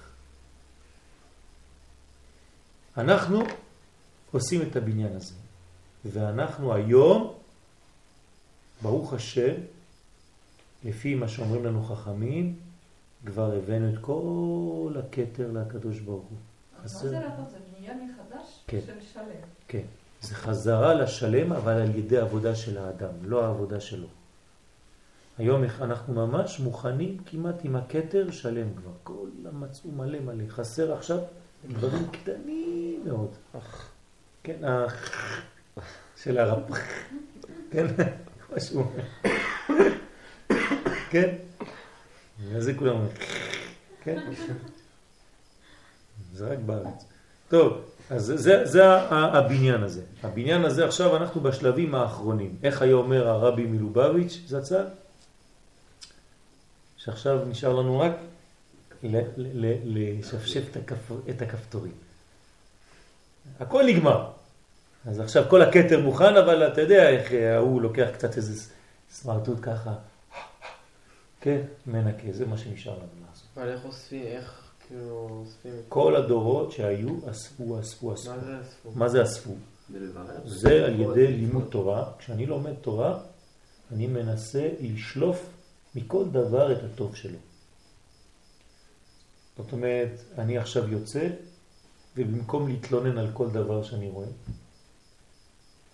אנחנו עושים את הבניין הזה, ואנחנו היום, ברוך השם, לפי מה שאומרים לנו חכמים, כבר הבאנו את כל הכתר לקדוש ברוך הוא. מה זה רפ"א? זה בניין מחדש כן. של שלם. כן, זה חזרה לשלם, אבל על ידי עבודה של האדם, לא העבודה שלו. היום אנחנו ממש מוכנים כמעט עם הכתר שלם כבר. כל המצאו מלא מלא. חסר עכשיו דברים קטנים מאוד. כן, האח של הרב. כן, משהו. כן? אז זה כולם. כן? זה רק בארץ. טוב, אז זה, זה, זה הבניין הזה. הבניין הזה עכשיו אנחנו בשלבים האחרונים. איך היה אומר הרבי מלובביץ' זצ"ל? שעכשיו נשאר לנו רק לשפשף את הכפתורים. הכל נגמר. אז עכשיו כל הקטר מוכן, אבל אתה יודע איך ההוא לוקח קצת איזה סמרטוט ככה, כן, מנקה, זה מה שנשאר לנו לעשות. אבל איך אוספים, איך כאילו אוספים? כל הדורות שהיו אספו, אספו, אספו. מה זה אספו? מה זה אספו? זה על ידי לימוד תורה. כשאני לומד תורה, אני מנסה לשלוף מכל דבר את הטוב שלו. זאת אומרת, אני עכשיו יוצא, ובמקום להתלונן על כל דבר שאני רואה,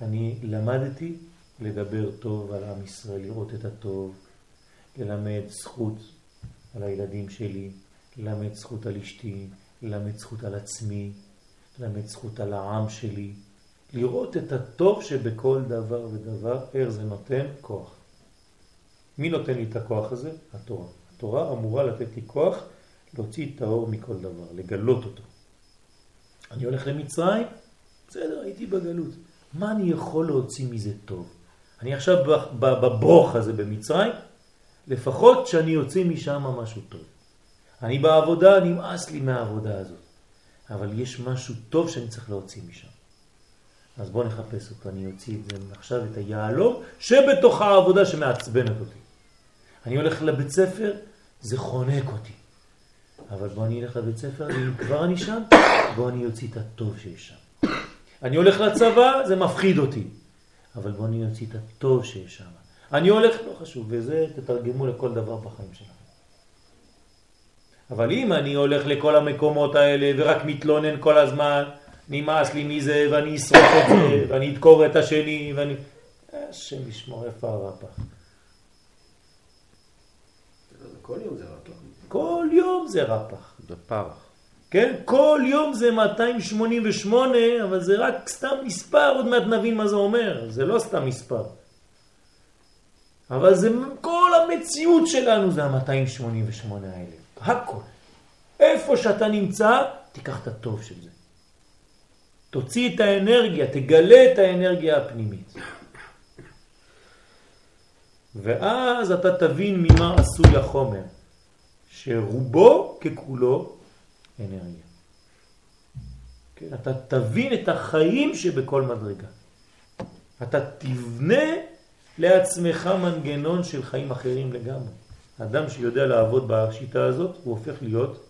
אני למדתי לדבר טוב על עם ישראל, לראות את הטוב, ללמד זכות על הילדים שלי, ללמד זכות על אשתי, ללמד זכות על עצמי, ללמד זכות על העם שלי, לראות את הטוב שבכל דבר ודבר, איך זה נותן כוח. מי נותן לי את הכוח הזה? התורה. התורה אמורה לתת לי כוח להוציא את האור מכל דבר, לגלות אותו. אני הולך למצרים, בסדר, הייתי בגלות. מה אני יכול להוציא מזה טוב? אני עכשיו בברוך הזה במצרים, לפחות שאני יוצא משם משהו טוב. אני בעבודה, נמאס לי מהעבודה הזאת. אבל יש משהו טוב שאני צריך להוציא משם. אז בואו נחפש אותו, אני אוציא את זה עכשיו, את היעלום שבתוך העבודה שמעצבנת אותי. אני הולך לבית ספר, זה חונק אותי. אבל בוא אני אלך לבית ספר, אם כבר אני שם, בוא אני אוציא את הטוב שיש שם. אני הולך לצבא, זה מפחיד אותי. אבל בוא אני אוציא את הטוב שיש שם. אני הולך, לא חשוב, וזה תתרגמו לכל דבר בחיים שלכם. אבל אם אני הולך לכל המקומות האלה ורק מתלונן כל הזמן, נמאס לי מזה ואני אשרוף את זה ואני אדקור את השני ואני... השם ישמור איפה הרפ"ח. כל יום זה רפ"ח. כל יום זה רפ"ח. בפרח. כן? כל יום זה 288, אבל זה רק סתם מספר, עוד מעט נבין מה זה אומר. זה לא סתם מספר. אבל זה כל המציאות שלנו זה ה-288 האלה. הכל. איפה שאתה נמצא, תיקח את הטוב של זה. תוציא את האנרגיה, תגלה את האנרגיה הפנימית. ואז אתה תבין ממה עשוי החומר, שרובו ככולו אנרגיה. כן, אתה תבין את החיים שבכל מדרגה. אתה תבנה לעצמך מנגנון של חיים אחרים לגמרי. אדם שיודע לעבוד בשיטה הזאת, הוא הופך להיות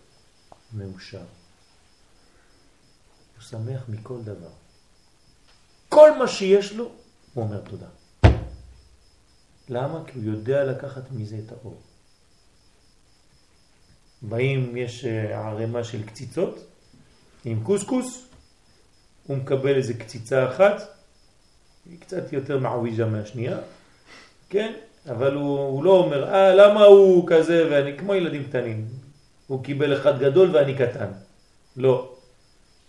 מאושר. הוא שמח מכל דבר. כל מה שיש לו, הוא אומר תודה. למה? כי הוא יודע לקחת מזה את האור. באים, יש אה, ערימה של קציצות עם קוסקוס, הוא מקבל איזה קציצה אחת, היא קצת יותר מעוויג'ה מהשנייה, כן? אבל הוא, הוא לא אומר, אה, למה הוא כזה ואני, כמו ילדים קטנים, הוא קיבל אחד גדול ואני קטן. לא.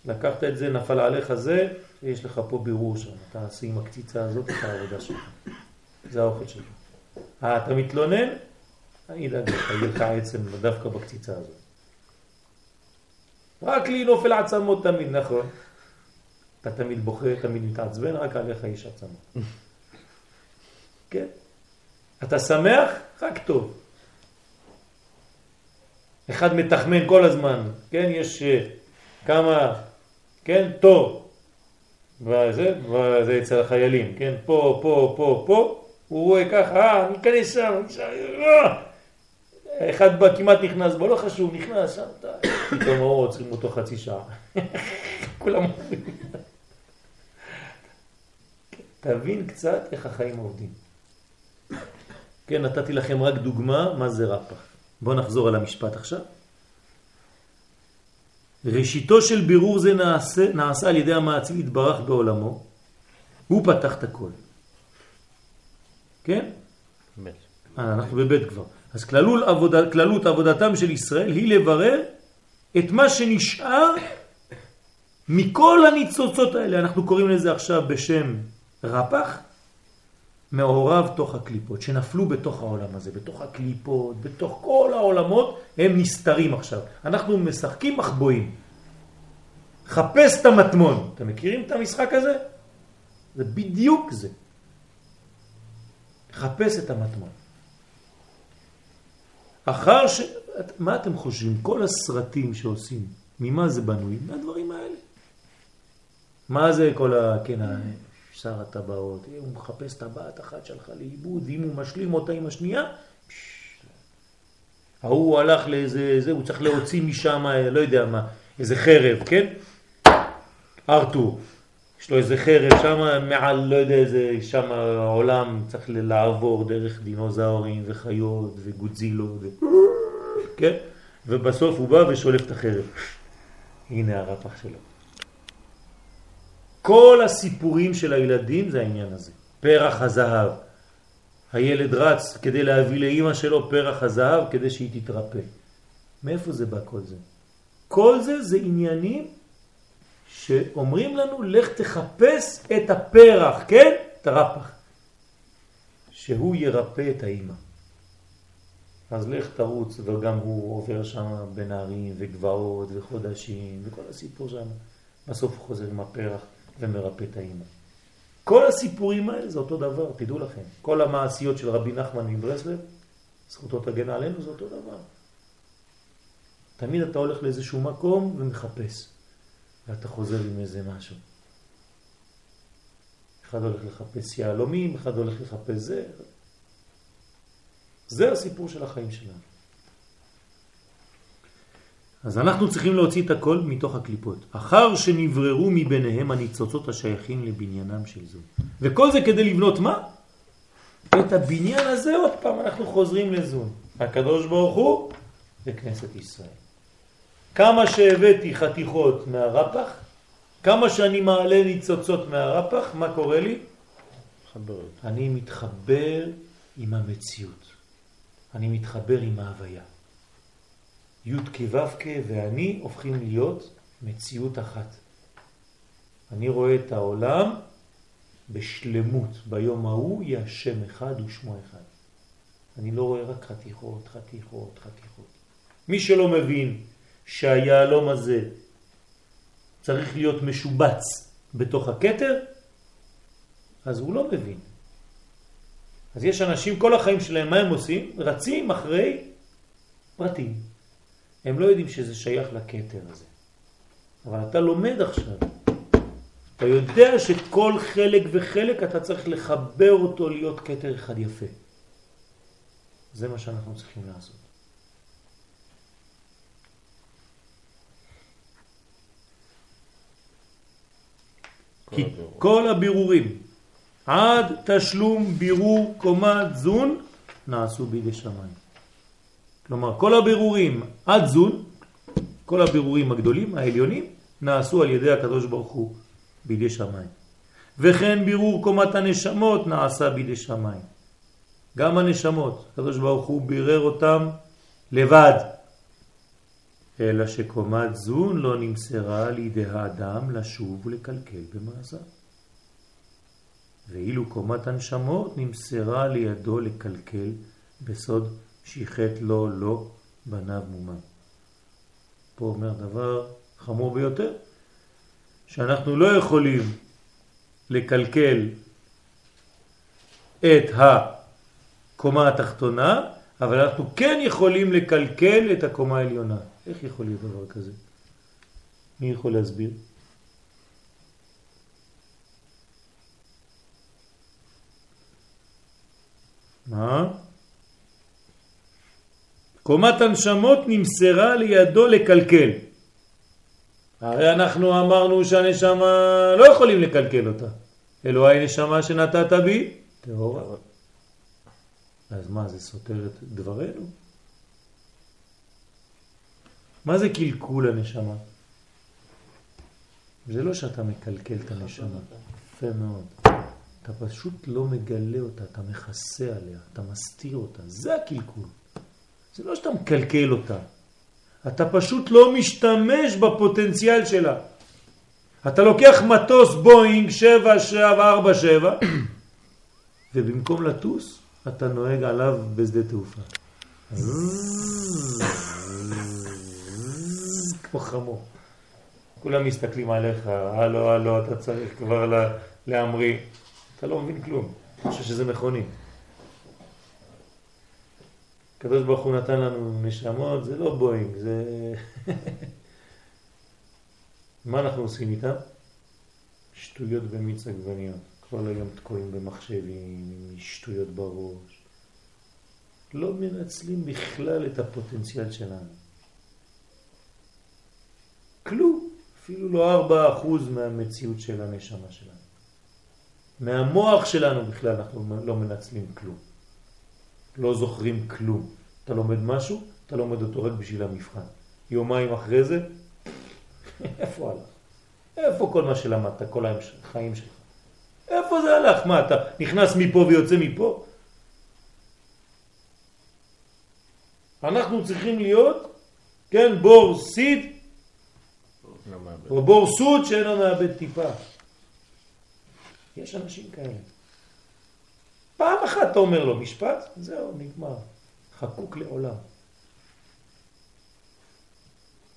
לקחת את זה, נפל עליך זה, יש לך פה בירור שם, אתה עושה עם הקציצה הזאת את העבודה שלך. זה האוכל שלך. אה, אתה מתלונן? אני אדאג לך, יהיה לך עצם דווקא בקציצה הזאת. רק לי נופל עצמות תמיד, נכון. אתה תמיד בוכה, תמיד מתעצבן, רק עליך יש עצמות. כן? אתה שמח? רק טוב. אחד מתחמן כל הזמן, כן? יש אה, כמה, כן? טוב. וזה, וזה אצל החיילים, כן? פה, פה, פה, פה, הוא רואה ככה, אה, ניכנס שם, אה! אחד בא, כמעט נכנס בו, לא חשוב, נכנס שם, פתאום הוא עוצרים אותו חצי שעה. כולם אומרים. תבין קצת איך החיים עובדים. כן, נתתי לכם רק דוגמה מה זה רפ"ח. בואו נחזור על המשפט עכשיו. ראשיתו של בירור זה נעשה, נעשה על ידי המעציל התברך בעולמו. הוא פתח את הכל. כן? אמת. אה, אנחנו בבית כבר. אז כללות, עבודה, כללות עבודתם של ישראל היא לברר את מה שנשאר מכל הניצוצות האלה. אנחנו קוראים לזה עכשיו בשם רפ"ח, מעורב תוך הקליפות, שנפלו בתוך העולם הזה, בתוך הקליפות, בתוך כל העולמות, הם נסתרים עכשיו. אנחנו משחקים מחבואים. חפש את המטמון. אתם מכירים את המשחק הזה? זה בדיוק זה. חפש את המטמון. אחר ש... מה אתם חושבים? כל הסרטים שעושים, ממה זה בנוי? מהדברים האלה. מה זה כל ה... כן, שר הטבעות, הוא מחפש טבעת אחת שלך לאיבוד, ואם הוא משלים אותה עם השנייה, ההוא הלך לאיזה, זה, הוא צריך להוציא משם, לא יודע מה, איזה חרב, כן? ארתור, יש לו איזה חרב שם מעל, לא יודע איזה, שם העולם צריך לעבור דרך דינוזאורים וחיות וגודזילות, ו... כן? ובסוף הוא בא ושולף את החרב. הנה הרפח שלו. כל הסיפורים של הילדים זה העניין הזה. פרח הזהב. הילד רץ כדי להביא לאימא שלו פרח הזהב כדי שהיא תתרפא. מאיפה זה בא כל זה? כל זה זה עניינים שאומרים לנו לך תחפש את הפרח, כן? את הרפח. שהוא ירפא את האימא. אז לך תרוץ, וגם הוא עובר שם בנערים וגבעות וחודשים וכל הסיפור שם. בסוף חוזר עם הפרח. ומרפא את האימא. כל הסיפורים האלה זה אותו דבר, תדעו לכם. כל המעשיות של רבי נחמן מברסלב, זכותו תגן עלינו, זה אותו דבר. תמיד אתה הולך לאיזשהו מקום ומחפש, ואתה חוזר עם איזה משהו. אחד הולך לחפש יהלומים, אחד הולך לחפש זה. זה הסיפור של החיים שלנו. אז אנחנו צריכים להוציא את הכל מתוך הקליפות, אחר שנבררו מביניהם הניצוצות השייכים לבניינם של זו. וכל זה כדי לבנות מה? את הבניין הזה עוד פעם אנחנו חוזרים לזון. הקדוש ברוך הוא וכנסת ישראל. כמה שהבאתי חתיכות מהרפח, כמה שאני מעלה ניצוצות מהרפח, מה קורה לי? חברות. אני מתחבר עם המציאות. אני מתחבר עם ההוויה. י' כו' ואני הופכים להיות מציאות אחת. אני רואה את העולם בשלמות. ביום ההוא יהיה השם אחד ושמו אחד. אני לא רואה רק חתיכות, חתיכות, חתיכות. מי שלא מבין שהיעלום הזה צריך להיות משובץ בתוך הקטר, אז הוא לא מבין. אז יש אנשים, כל החיים שלהם, מה הם עושים? רצים אחרי פרטים. הם לא יודעים שזה שייך לקטר הזה. אבל אתה לומד עכשיו. אתה יודע שכל חלק וחלק אתה צריך לחבר אותו להיות קטר אחד יפה. זה מה שאנחנו צריכים לעשות. כי כל הבירורים עד תשלום בירור קומת זון נעשו בידי שמיים. כלומר, כל הבירורים עד זון, כל הבירורים הגדולים, העליונים, נעשו על ידי הקדוש ברוך הוא בידי שמיים. וכן בירור קומת הנשמות נעשה בידי שמיים. גם הנשמות, הקדוש ברוך הוא בירר אותם לבד. אלא שקומת זון לא נמסרה לידי האדם לשוב ולקלקל במעשה. ואילו קומת הנשמות נמסרה לידו לקלקל בסוד שיחת לו לא בניו מומם. פה אומר דבר חמור ביותר, שאנחנו לא יכולים לקלקל את הקומה התחתונה, אבל אנחנו כן יכולים לקלקל את הקומה העליונה. איך יכול להיות דבר כזה? מי יכול להסביר? מה? קומת הנשמות נמסרה לידו לקלקל. הרי אנחנו אמרנו שהנשמה לא יכולים לקלקל אותה. אלוהי נשמה שנתת בי, טהורה. אז מה, זה סותר את דברנו? מה זה קלקול הנשמה? זה לא שאתה מקלקל את הנשמה. יפה מאוד. אתה פשוט לא מגלה אותה, אתה מכסה עליה, אתה מסתיר אותה. זה הקלקול. זה לא שאתה מקלקל אותה. אתה פשוט לא משתמש בפוטנציאל שלה. אתה לוקח מטוס בואינג 7747 ובמקום לטוס אתה נוהג עליו בשדה תעופה. כמו חמור. כולם מסתכלים עליך, הלו, הלו, אתה צריך כבר להמריא. אתה לא מבין כלום, אני חושב שזה מכוני. הקדוש ברוך הוא נתן לנו נשמות, זה לא בואינג, זה... מה אנחנו עושים איתם? שטויות במיץ עגבניות. כל היום תקועים במחשבים, עם שטויות בראש. לא מנצלים בכלל את הפוטנציאל שלנו. כלום, אפילו לא ארבע אחוז מהמציאות של הנשמה שלנו. מהמוח שלנו בכלל אנחנו לא מנצלים כלום. לא זוכרים כלום. אתה לומד משהו, אתה לומד אותו רק בשביל המבחן. יומיים אחרי זה, איפה הלך? איפה כל מה שלמדת, כל החיים שלך? איפה זה הלך? מה, אתה נכנס מפה ויוצא מפה? אנחנו צריכים להיות, כן, בור סיד, או בור סוד שאינו מאבד טיפה. יש אנשים כאלה. פעם אחת אתה אומר לו משפט, זהו, נגמר. חקוק לעולם.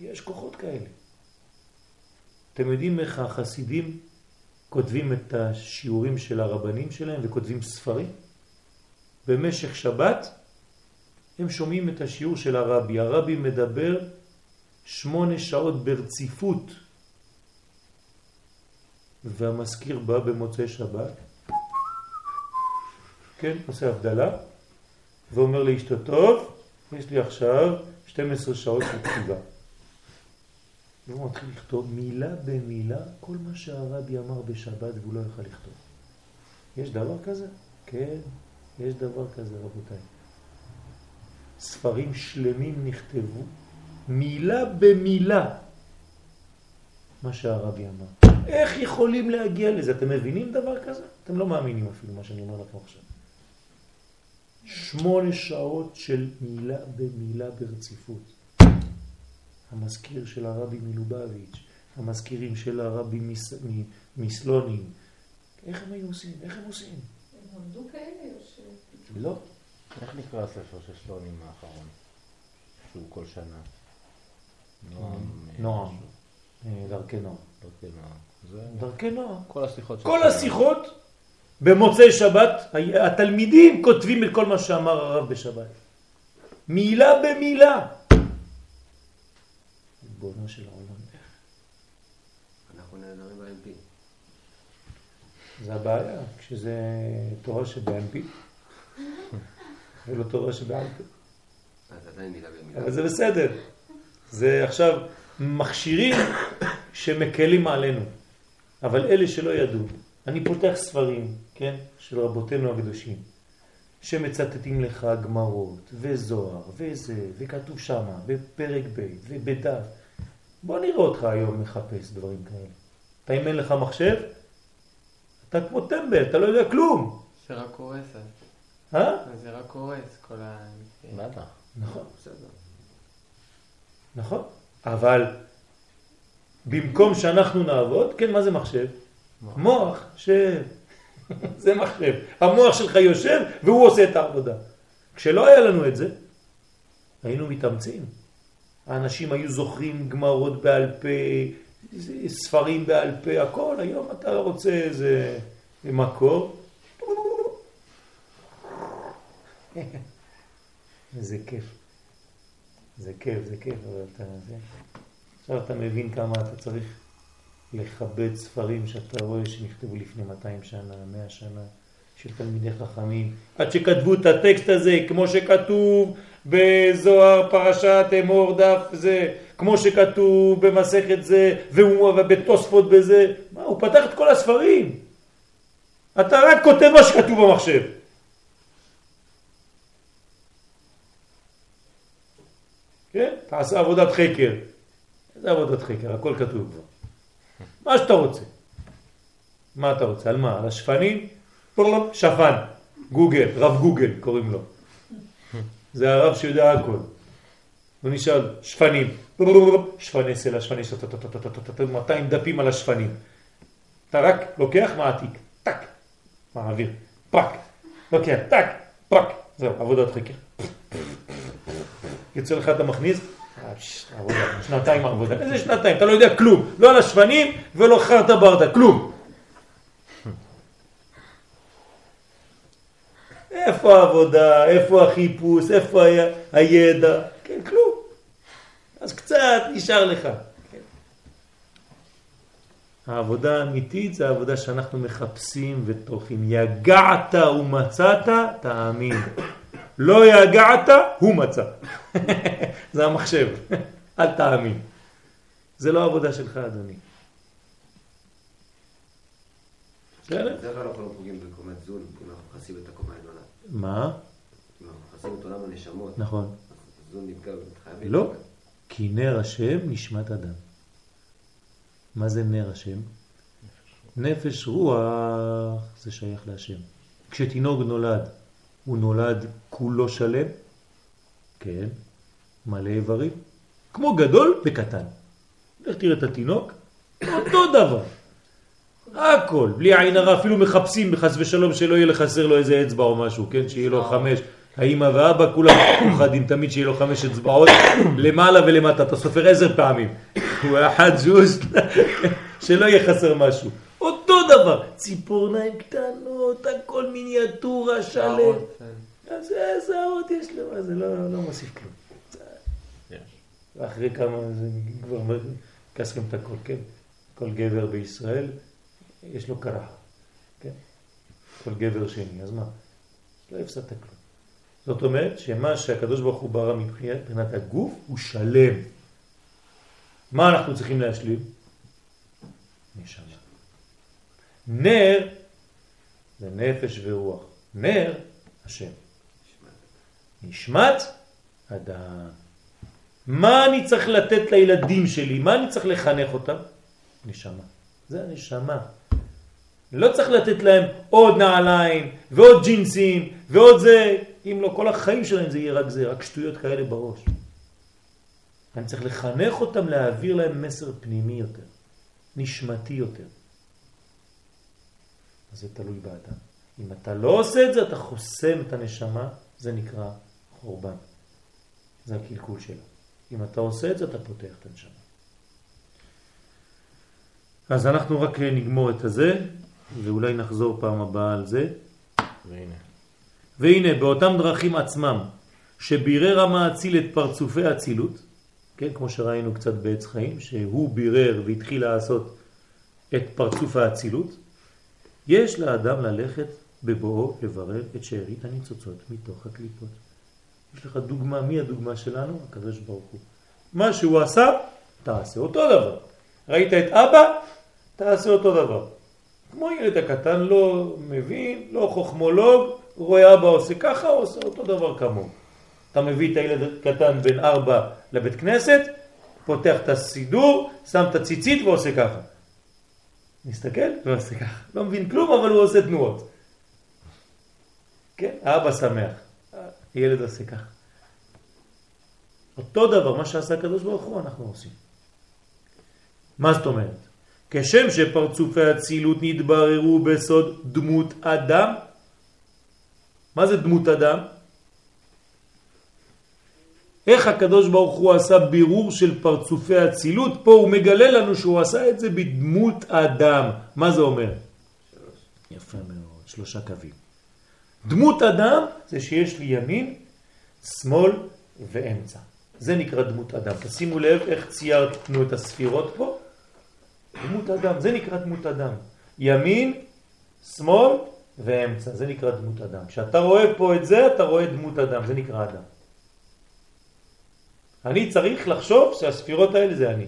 יש כוחות כאלה. אתם יודעים איך החסידים כותבים את השיעורים של הרבנים שלהם וכותבים ספרים? במשך שבת הם שומעים את השיעור של הרבי. הרבי מדבר שמונה שעות ברציפות והמזכיר בא במוצאי שבת, כן, עושה הבדלה, ואומר לאשתו, טוב, יש לי עכשיו 12 שעות של כתיבה. והוא מתחיל לכתוב מילה במילה כל מה שהרבי אמר בשבת והוא לא יוכל לכתוב. יש דבר כזה? כן, יש דבר כזה רבותיי. ספרים שלמים נכתבו מילה במילה מה שהרבי אמר. איך יכולים להגיע לזה? אתם מבינים דבר כזה? אתם לא מאמינים אפילו מה שאני אומר לכם עכשיו. שמונה שעות של מילה במילה ברציפות. המזכיר של הרבי מלובביץ', המזכירים של הרבי מס... מסלונים. איך הם היו עושים? איך הם עושים? הם עמדו כאלה או ש... לא. איך נקרא הספר של שלונים האחרון? שהוא כל שנה. נועם. נועם. אה, דרכי נועם. דרכי נועם. זה דרכי נועם. כל השיחות כל השיחות במוצאי שבת, התלמידים כותבים את כל מה שאמר הרב בשבת. מילה במילה. ריבונו של העולם. אנחנו נהדרים ב-MP. זה הבעיה, כשזה תורה שב-MP, ולא תורה פה. אז עדיין מילה במילה. אבל זה בסדר. זה עכשיו מכשירים שמקלים עלינו. אבל אלה שלא ידעו, אני פותח ספרים, כן, של רבותינו הקדושים, שמצטטים לך גמרות, וזוהר, וזה, וכתוב שמה, בפרק ב' ובדף. בוא נראה אותך היום מחפש דברים כאלה. אתה אם אין לך מחשב, אתה כמו טמבל, אתה לא יודע כלום. זה רק הורס אז. אה? זה רק הורס כל ה... בטח. נכון, בסדר. נכון. אבל במקום שאנחנו נעבוד, כן, מה זה מחשב? מוח. מוח, שב. זה מחשב. המוח שלך יושב והוא עושה את העבודה. כשלא היה לנו את זה, היינו מתאמצים. האנשים היו זוכרים גמרות בעל פה, ספרים בעל פה, הכל, היום אתה רוצה איזה מקור. איזה כיף. זה כיף, זה כיף, אבל אתה... עכשיו אתה מבין כמה אתה צריך לכבד ספרים שאתה רואה שנכתבו לפני 200 שנה, 100 שנה, של תלמידי חכמים, עד שכתבו את הטקסט הזה כמו שכתוב בזוהר פרשת אמור דף זה, כמו שכתוב במסכת זה, ובתוספות בזה, מה, הוא פתח את כל הספרים. אתה רק כותב מה שכתוב במחשב. כן? תעשה עבודת חקר. איזה עבודת חקר? הכל כתוב כבר. מה שאתה רוצה. מה אתה רוצה? על מה? על השפנים? שפן. גוגל, רב גוגל קוראים לו. זה הרב שיודע הכל. הוא נשאל, שפנים. שפני סלע, שפני סלע, 200 דפים על השפנים. אתה רק לוקח, מעתיק, טק, מעביר, פק, לוקח, טק, פק, זהו, עבודת חקר. יוצא לך אתה מכניס, שנתיים עבודה. איזה שנתיים? אתה לא יודע כלום. לא על השפנים ולא חרטה ברטה, כלום. איפה העבודה? איפה החיפוש? איפה הידע? כן, כלום. אז קצת נשאר לך. כן. העבודה האמיתית זה העבודה שאנחנו מחפשים וטורחים. יגעת ומצאת, תאמין. לא יגעת, הוא מצא. זה המחשב, אל תאמין. זה לא עבודה שלך, אדוני. בדרך כלל אנחנו לא פוגעים בקומת זון, אם אנחנו מכסים את הקומה העליונה. מה? אם אנחנו מכסים את עולם הנשמות, נכון. נפגע. לא, כי נר השם נשמת אדם. מה זה נר השם? נפש רוח זה שייך להשם. כשתינוק נולד, הוא נולד כולו שלם, כן, מלא איברים, כמו גדול וקטן. לך תראה את התינוק, אותו דבר. הכל, בלי עין הרע, אפילו מחפשים בחס ושלום שלא יהיה לחסר לו איזה אצבע או משהו, כן, שיהיה לו חמש. האמא ואבא כולם פוחדים תמיד שיהיה לו חמש אצבעות למעלה ולמטה, אתה סופר עשר פעמים. הוא אחד זוז, שלא יהיה חסר משהו. אותו דבר, ציפורניים קטנות, הכל מיניאטורה שלם. אז איזה שערות יש לו, זה לא, לא מוסיף כלום. אחרי כמה זה כבר כסכם את הכל, כן? כל גבר בישראל יש לו קרח, כן? כל גבר שני, אז מה? לא הפסדת כלום. זאת אומרת שמה שהקדוש ברוך הוא ברא מבחינת הגוף הוא שלם. מה אנחנו צריכים להשלים? נשמה. נר זה נפש ורוח. נר, השם. נשמת אדם. מה אני צריך לתת לילדים שלי? מה אני צריך לחנך אותם? נשמה. זה הנשמה. לא צריך לתת להם עוד נעליים ועוד ג'ינסים ועוד זה. אם לא, כל החיים שלהם זה יהיה רק זה, רק שטויות כאלה בראש. אני צריך לחנך אותם, להעביר להם מסר פנימי יותר, נשמתי יותר. זה תלוי באדם. אם אתה לא עושה את זה, אתה חוסם את הנשמה, זה נקרא חורבן. זה הקלקול שלה. אם אתה עושה את זה, אתה פותח את הנשמה. אז אנחנו רק נגמור את הזה, ואולי נחזור פעם הבאה על זה. והנה. והנה, באותם דרכים עצמם, שבירר המאציל את פרצופי האצילות, כן, כמו שראינו קצת בעץ חיים, שהוא בירר והתחיל לעשות את פרצוף האצילות, יש לאדם ללכת בבואו לברר את שארית הניצוצות מתוך הקליפות. יש לך דוגמה, מי הדוגמה שלנו? הקדוש ברוך הוא. מה שהוא עשה, תעשה אותו דבר. ראית את אבא, תעשה אותו דבר. כמו ילד הקטן לא מבין, לא חוכמולוג, רואה אבא עושה ככה, עושה אותו דבר כמוהו. אתה מביא את הילד הקטן בן ארבע לבית כנסת, פותח את הסידור, שם את הציצית ועושה ככה. מסתכל ועושה ככה. לא מבין כלום, אבל הוא עושה תנועות. כן, האבא שמח. הילד עושה ככה. אותו דבר, מה שעשה הקדוש ברוך הוא, אנחנו עושים. מה זאת אומרת? כשם שפרצופי הצילות נתבררו בסוד דמות אדם, מה זה דמות אדם? איך הקדוש ברוך הוא עשה בירור של פרצופי הצילות, פה הוא מגלה לנו שהוא עשה את זה בדמות אדם. מה זה אומר? יפה מאוד, שלושה קווים. דמות אדם זה שיש לי ימין, שמאל ואמצע. זה נקרא דמות אדם. תשימו לב איך ציירנו את הספירות פה. דמות אדם, זה נקרא דמות אדם. ימין, שמאל ואמצע, זה נקרא דמות אדם. כשאתה רואה פה את זה, אתה רואה דמות אדם, זה נקרא אדם. אני צריך לחשוב שהספירות האלה זה אני.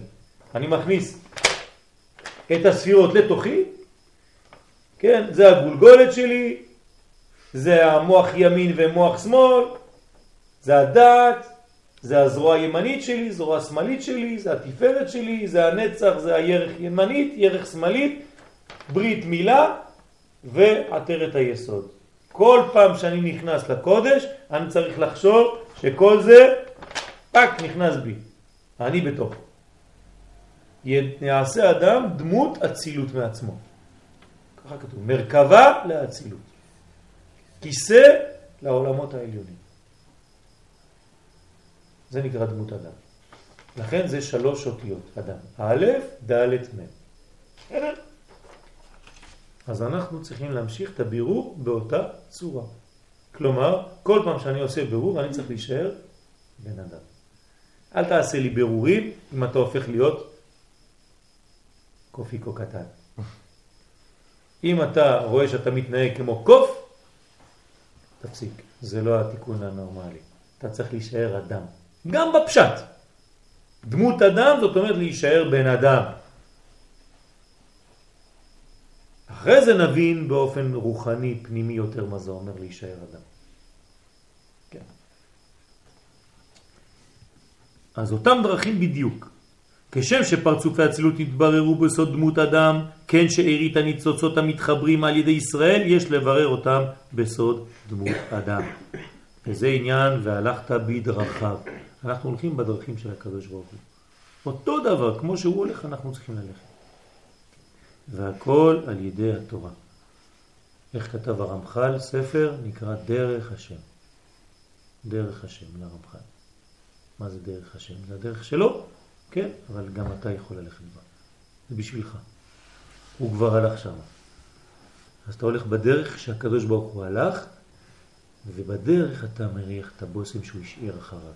אני מכניס את הספירות לתוכי, כן, זה הגולגולת שלי, זה המוח ימין ומוח שמאל, זה הדעת, זה הזרוע הימנית שלי, זרוע שמאלית שלי, זה התפארת שלי, זה הנצח, זה הירך ימנית, ירך שמאלית, ברית מילה ועטרת היסוד. כל פעם שאני נכנס לקודש, אני צריך לחשוב שכל זה, פק, נכנס בי. אני בתוך. יעשה אדם דמות אצילות מעצמו. ככה כתוב, מרכבה לאצילות. כיסא לעולמות העליונים. זה נקרא דמות אדם. לכן זה שלוש אותיות אדם. א', ד', מ'. אז אנחנו צריכים להמשיך את הבירור באותה צורה. כלומר, כל פעם שאני עושה בירור אני צריך להישאר בן אדם. אל תעשה לי בירורים אם אתה הופך להיות קופיקו קטן. אם אתה רואה שאתה מתנהג כמו קוף, תפסיק. זה לא התיקון הנורמלי. אתה צריך להישאר אדם. גם בפשט. דמות אדם זאת אומרת להישאר בן אדם. אחרי זה נבין באופן רוחני, פנימי יותר, מה זה אומר להישאר אדם. כן. אז אותם דרכים בדיוק. כשם שפרצופי הצילות התבררו בסוד דמות אדם, כן שארית הניצוצות המתחברים על ידי ישראל, יש לברר אותם בסוד דמות אדם. וזה עניין והלכת בדרכיו. אנחנו הולכים בדרכים של הקדוש ברוך הוא. אותו דבר, כמו שהוא הולך, אנחנו צריכים ללכת. והכל על ידי התורה. איך כתב הרמח"ל? ספר נקרא דרך השם. דרך השם לרמח"ל. מה זה דרך השם? זה הדרך שלו, כן, אבל גם אתה יכול ללכת בה. זה בשבילך. הוא כבר הלך שם. אז אתה הולך בדרך שהקדוש ברוך הוא הלך, ובדרך אתה מריח את הבוסם שהוא השאיר אחריו.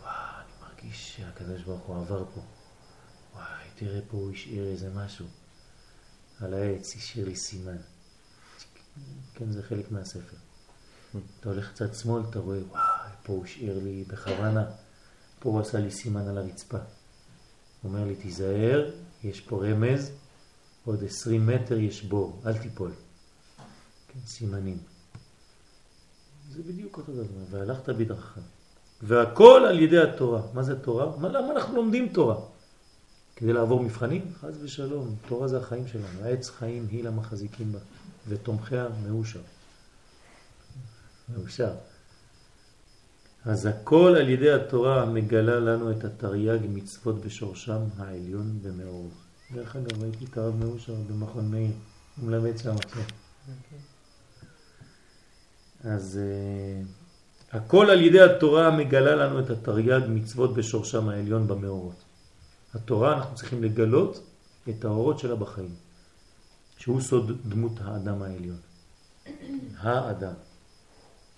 וואו, אני מרגיש שהקדוש ברוך הוא עבר פה. וואי, תראה פה הוא השאיר איזה משהו. על העץ השאיר לי סימן. כן, זה חלק מהספר. אתה הולך קצת שמאל, אתה רואה, וואי, פה הוא השאיר לי בכוונה. פה הוא עשה לי סימן על הרצפה. הוא אומר לי, תיזהר, יש פה רמז, עוד עשרים מטר יש בור, אל תיפול. כן, סימנים. זה בדיוק אותו דבר, והלכת בדרכך. והכל על ידי התורה. מה זה תורה? מה, למה אנחנו לומדים תורה? כדי לעבור מבחנים? חז ושלום, תורה זה החיים שלנו. העץ חיים היא למחזיקים בה, ותומכיה מאושר. מאושר. אז הכל על ידי התורה מגלה לנו את התרי"ג מצוות בשורשם העליון במאור. דרך אגב, הייתי את הרב מאושר במכון מאיר, הוא מלמד שם עכשיו. אז uh, הכל על ידי התורה מגלה לנו את התרי"ג מצוות בשורשם העליון במאורות. התורה אנחנו צריכים לגלות את האורות שלה בחיים, שהוא סוד דמות האדם העליון. האדם.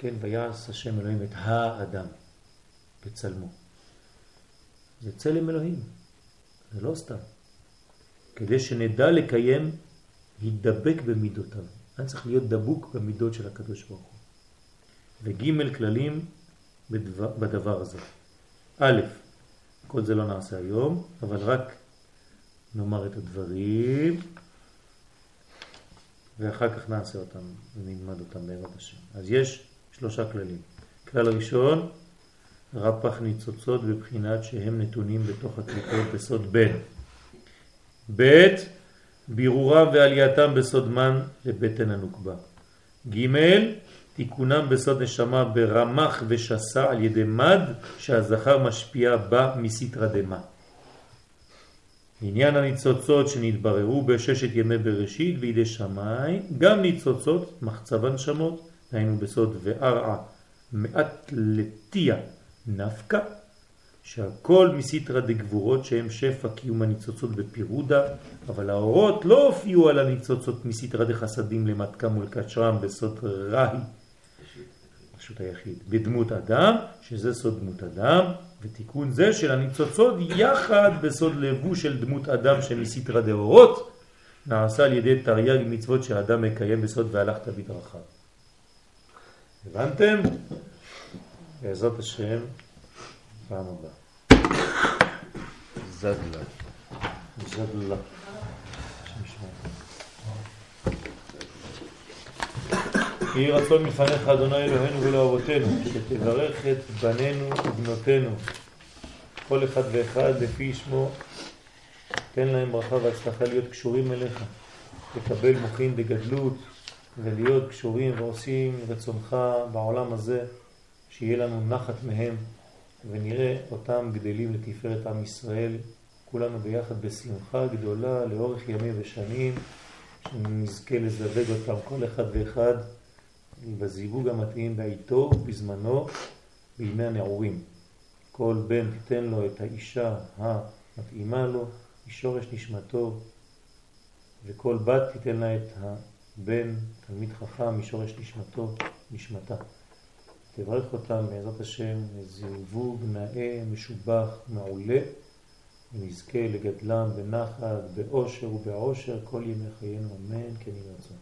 כן, ויעש השם אלוהים את האדם בצלמו. זה צלם אלוהים, זה לא סתם. כדי שנדע לקיים, להידבק במידותיו. אני צריך להיות דבוק במידות של הקדוש ברוך הוא. וג' כללים בדבר, בדבר הזה. א', כל זה לא נעשה היום, אבל רק נאמר את הדברים, ואחר כך נעשה אותם ונלמד אותם בעזרת השם. אז יש שלושה כללים. כלל ראשון, רפח ניצוצות בבחינת שהם נתונים בתוך הקליפות בסוד בן. ב' בירורם ועלייתם בסוד מן לבטן הנוקבה. ג' תיקונם בסוד נשמה ברמח ושסה על ידי מד שהזכר משפיע בה מסתרא דמה. עניין הניצוצות שנתבררו בששת ימי בראשית בידי שמיים, גם ניצוצות מחצב הנשמות, היינו בסוד וערעה מעט לתיה נפקא, שהכל מסיתרא דגבורות שהם שפע קיום הניצוצות בפירודה, אבל האורות לא הופיעו על הניצוצות מסיתרא דחסדים למתקם ולקשרם בסוד ראי, פשוט היחיד, בדמות אדם, שזה סוד דמות אדם, ותיקון זה של הניצוצות יחד בסוד לבוש של דמות אדם שמסיתרא דאורות, נעשה על ידי תרי"ג מצוות שהאדם מקיים בסוד והלכת בדרכיו. הבנתם? בעזרת השם, פעם הבאה. זדלה. זדלה. יהי רצון מלפניך, אדוני אלוהינו ולאהובותינו, שתברך את בנינו ובנותינו, כל אחד ואחד לפי שמו, תן להם ברכה והצלחה להיות קשורים אליך, לקבל מוחין בגדלות ולהיות קשורים ועושים רצונך בעולם הזה, שיהיה לנו נחת מהם ונראה אותם גדלים לתפארת עם ישראל, כולנו ביחד בשמחה גדולה לאורך ימים ושנים, שנזכה לזווג אותם כל אחד ואחד בזיווג המתאים בעיתו ובזמנו בימי הנעורים. כל בן תיתן לו את האישה המתאימה לו, משורש נשמתו, וכל בת תיתן לה את הבן, תלמיד חכם, משורש נשמתו, נשמתה. תברך אותם בעזרת השם לזיווג נאה, משובח, מעולה, ונזכה לגדלם בנחת, באושר ובעושר כל ימי חיינו, אמן, כן יהיה רצון.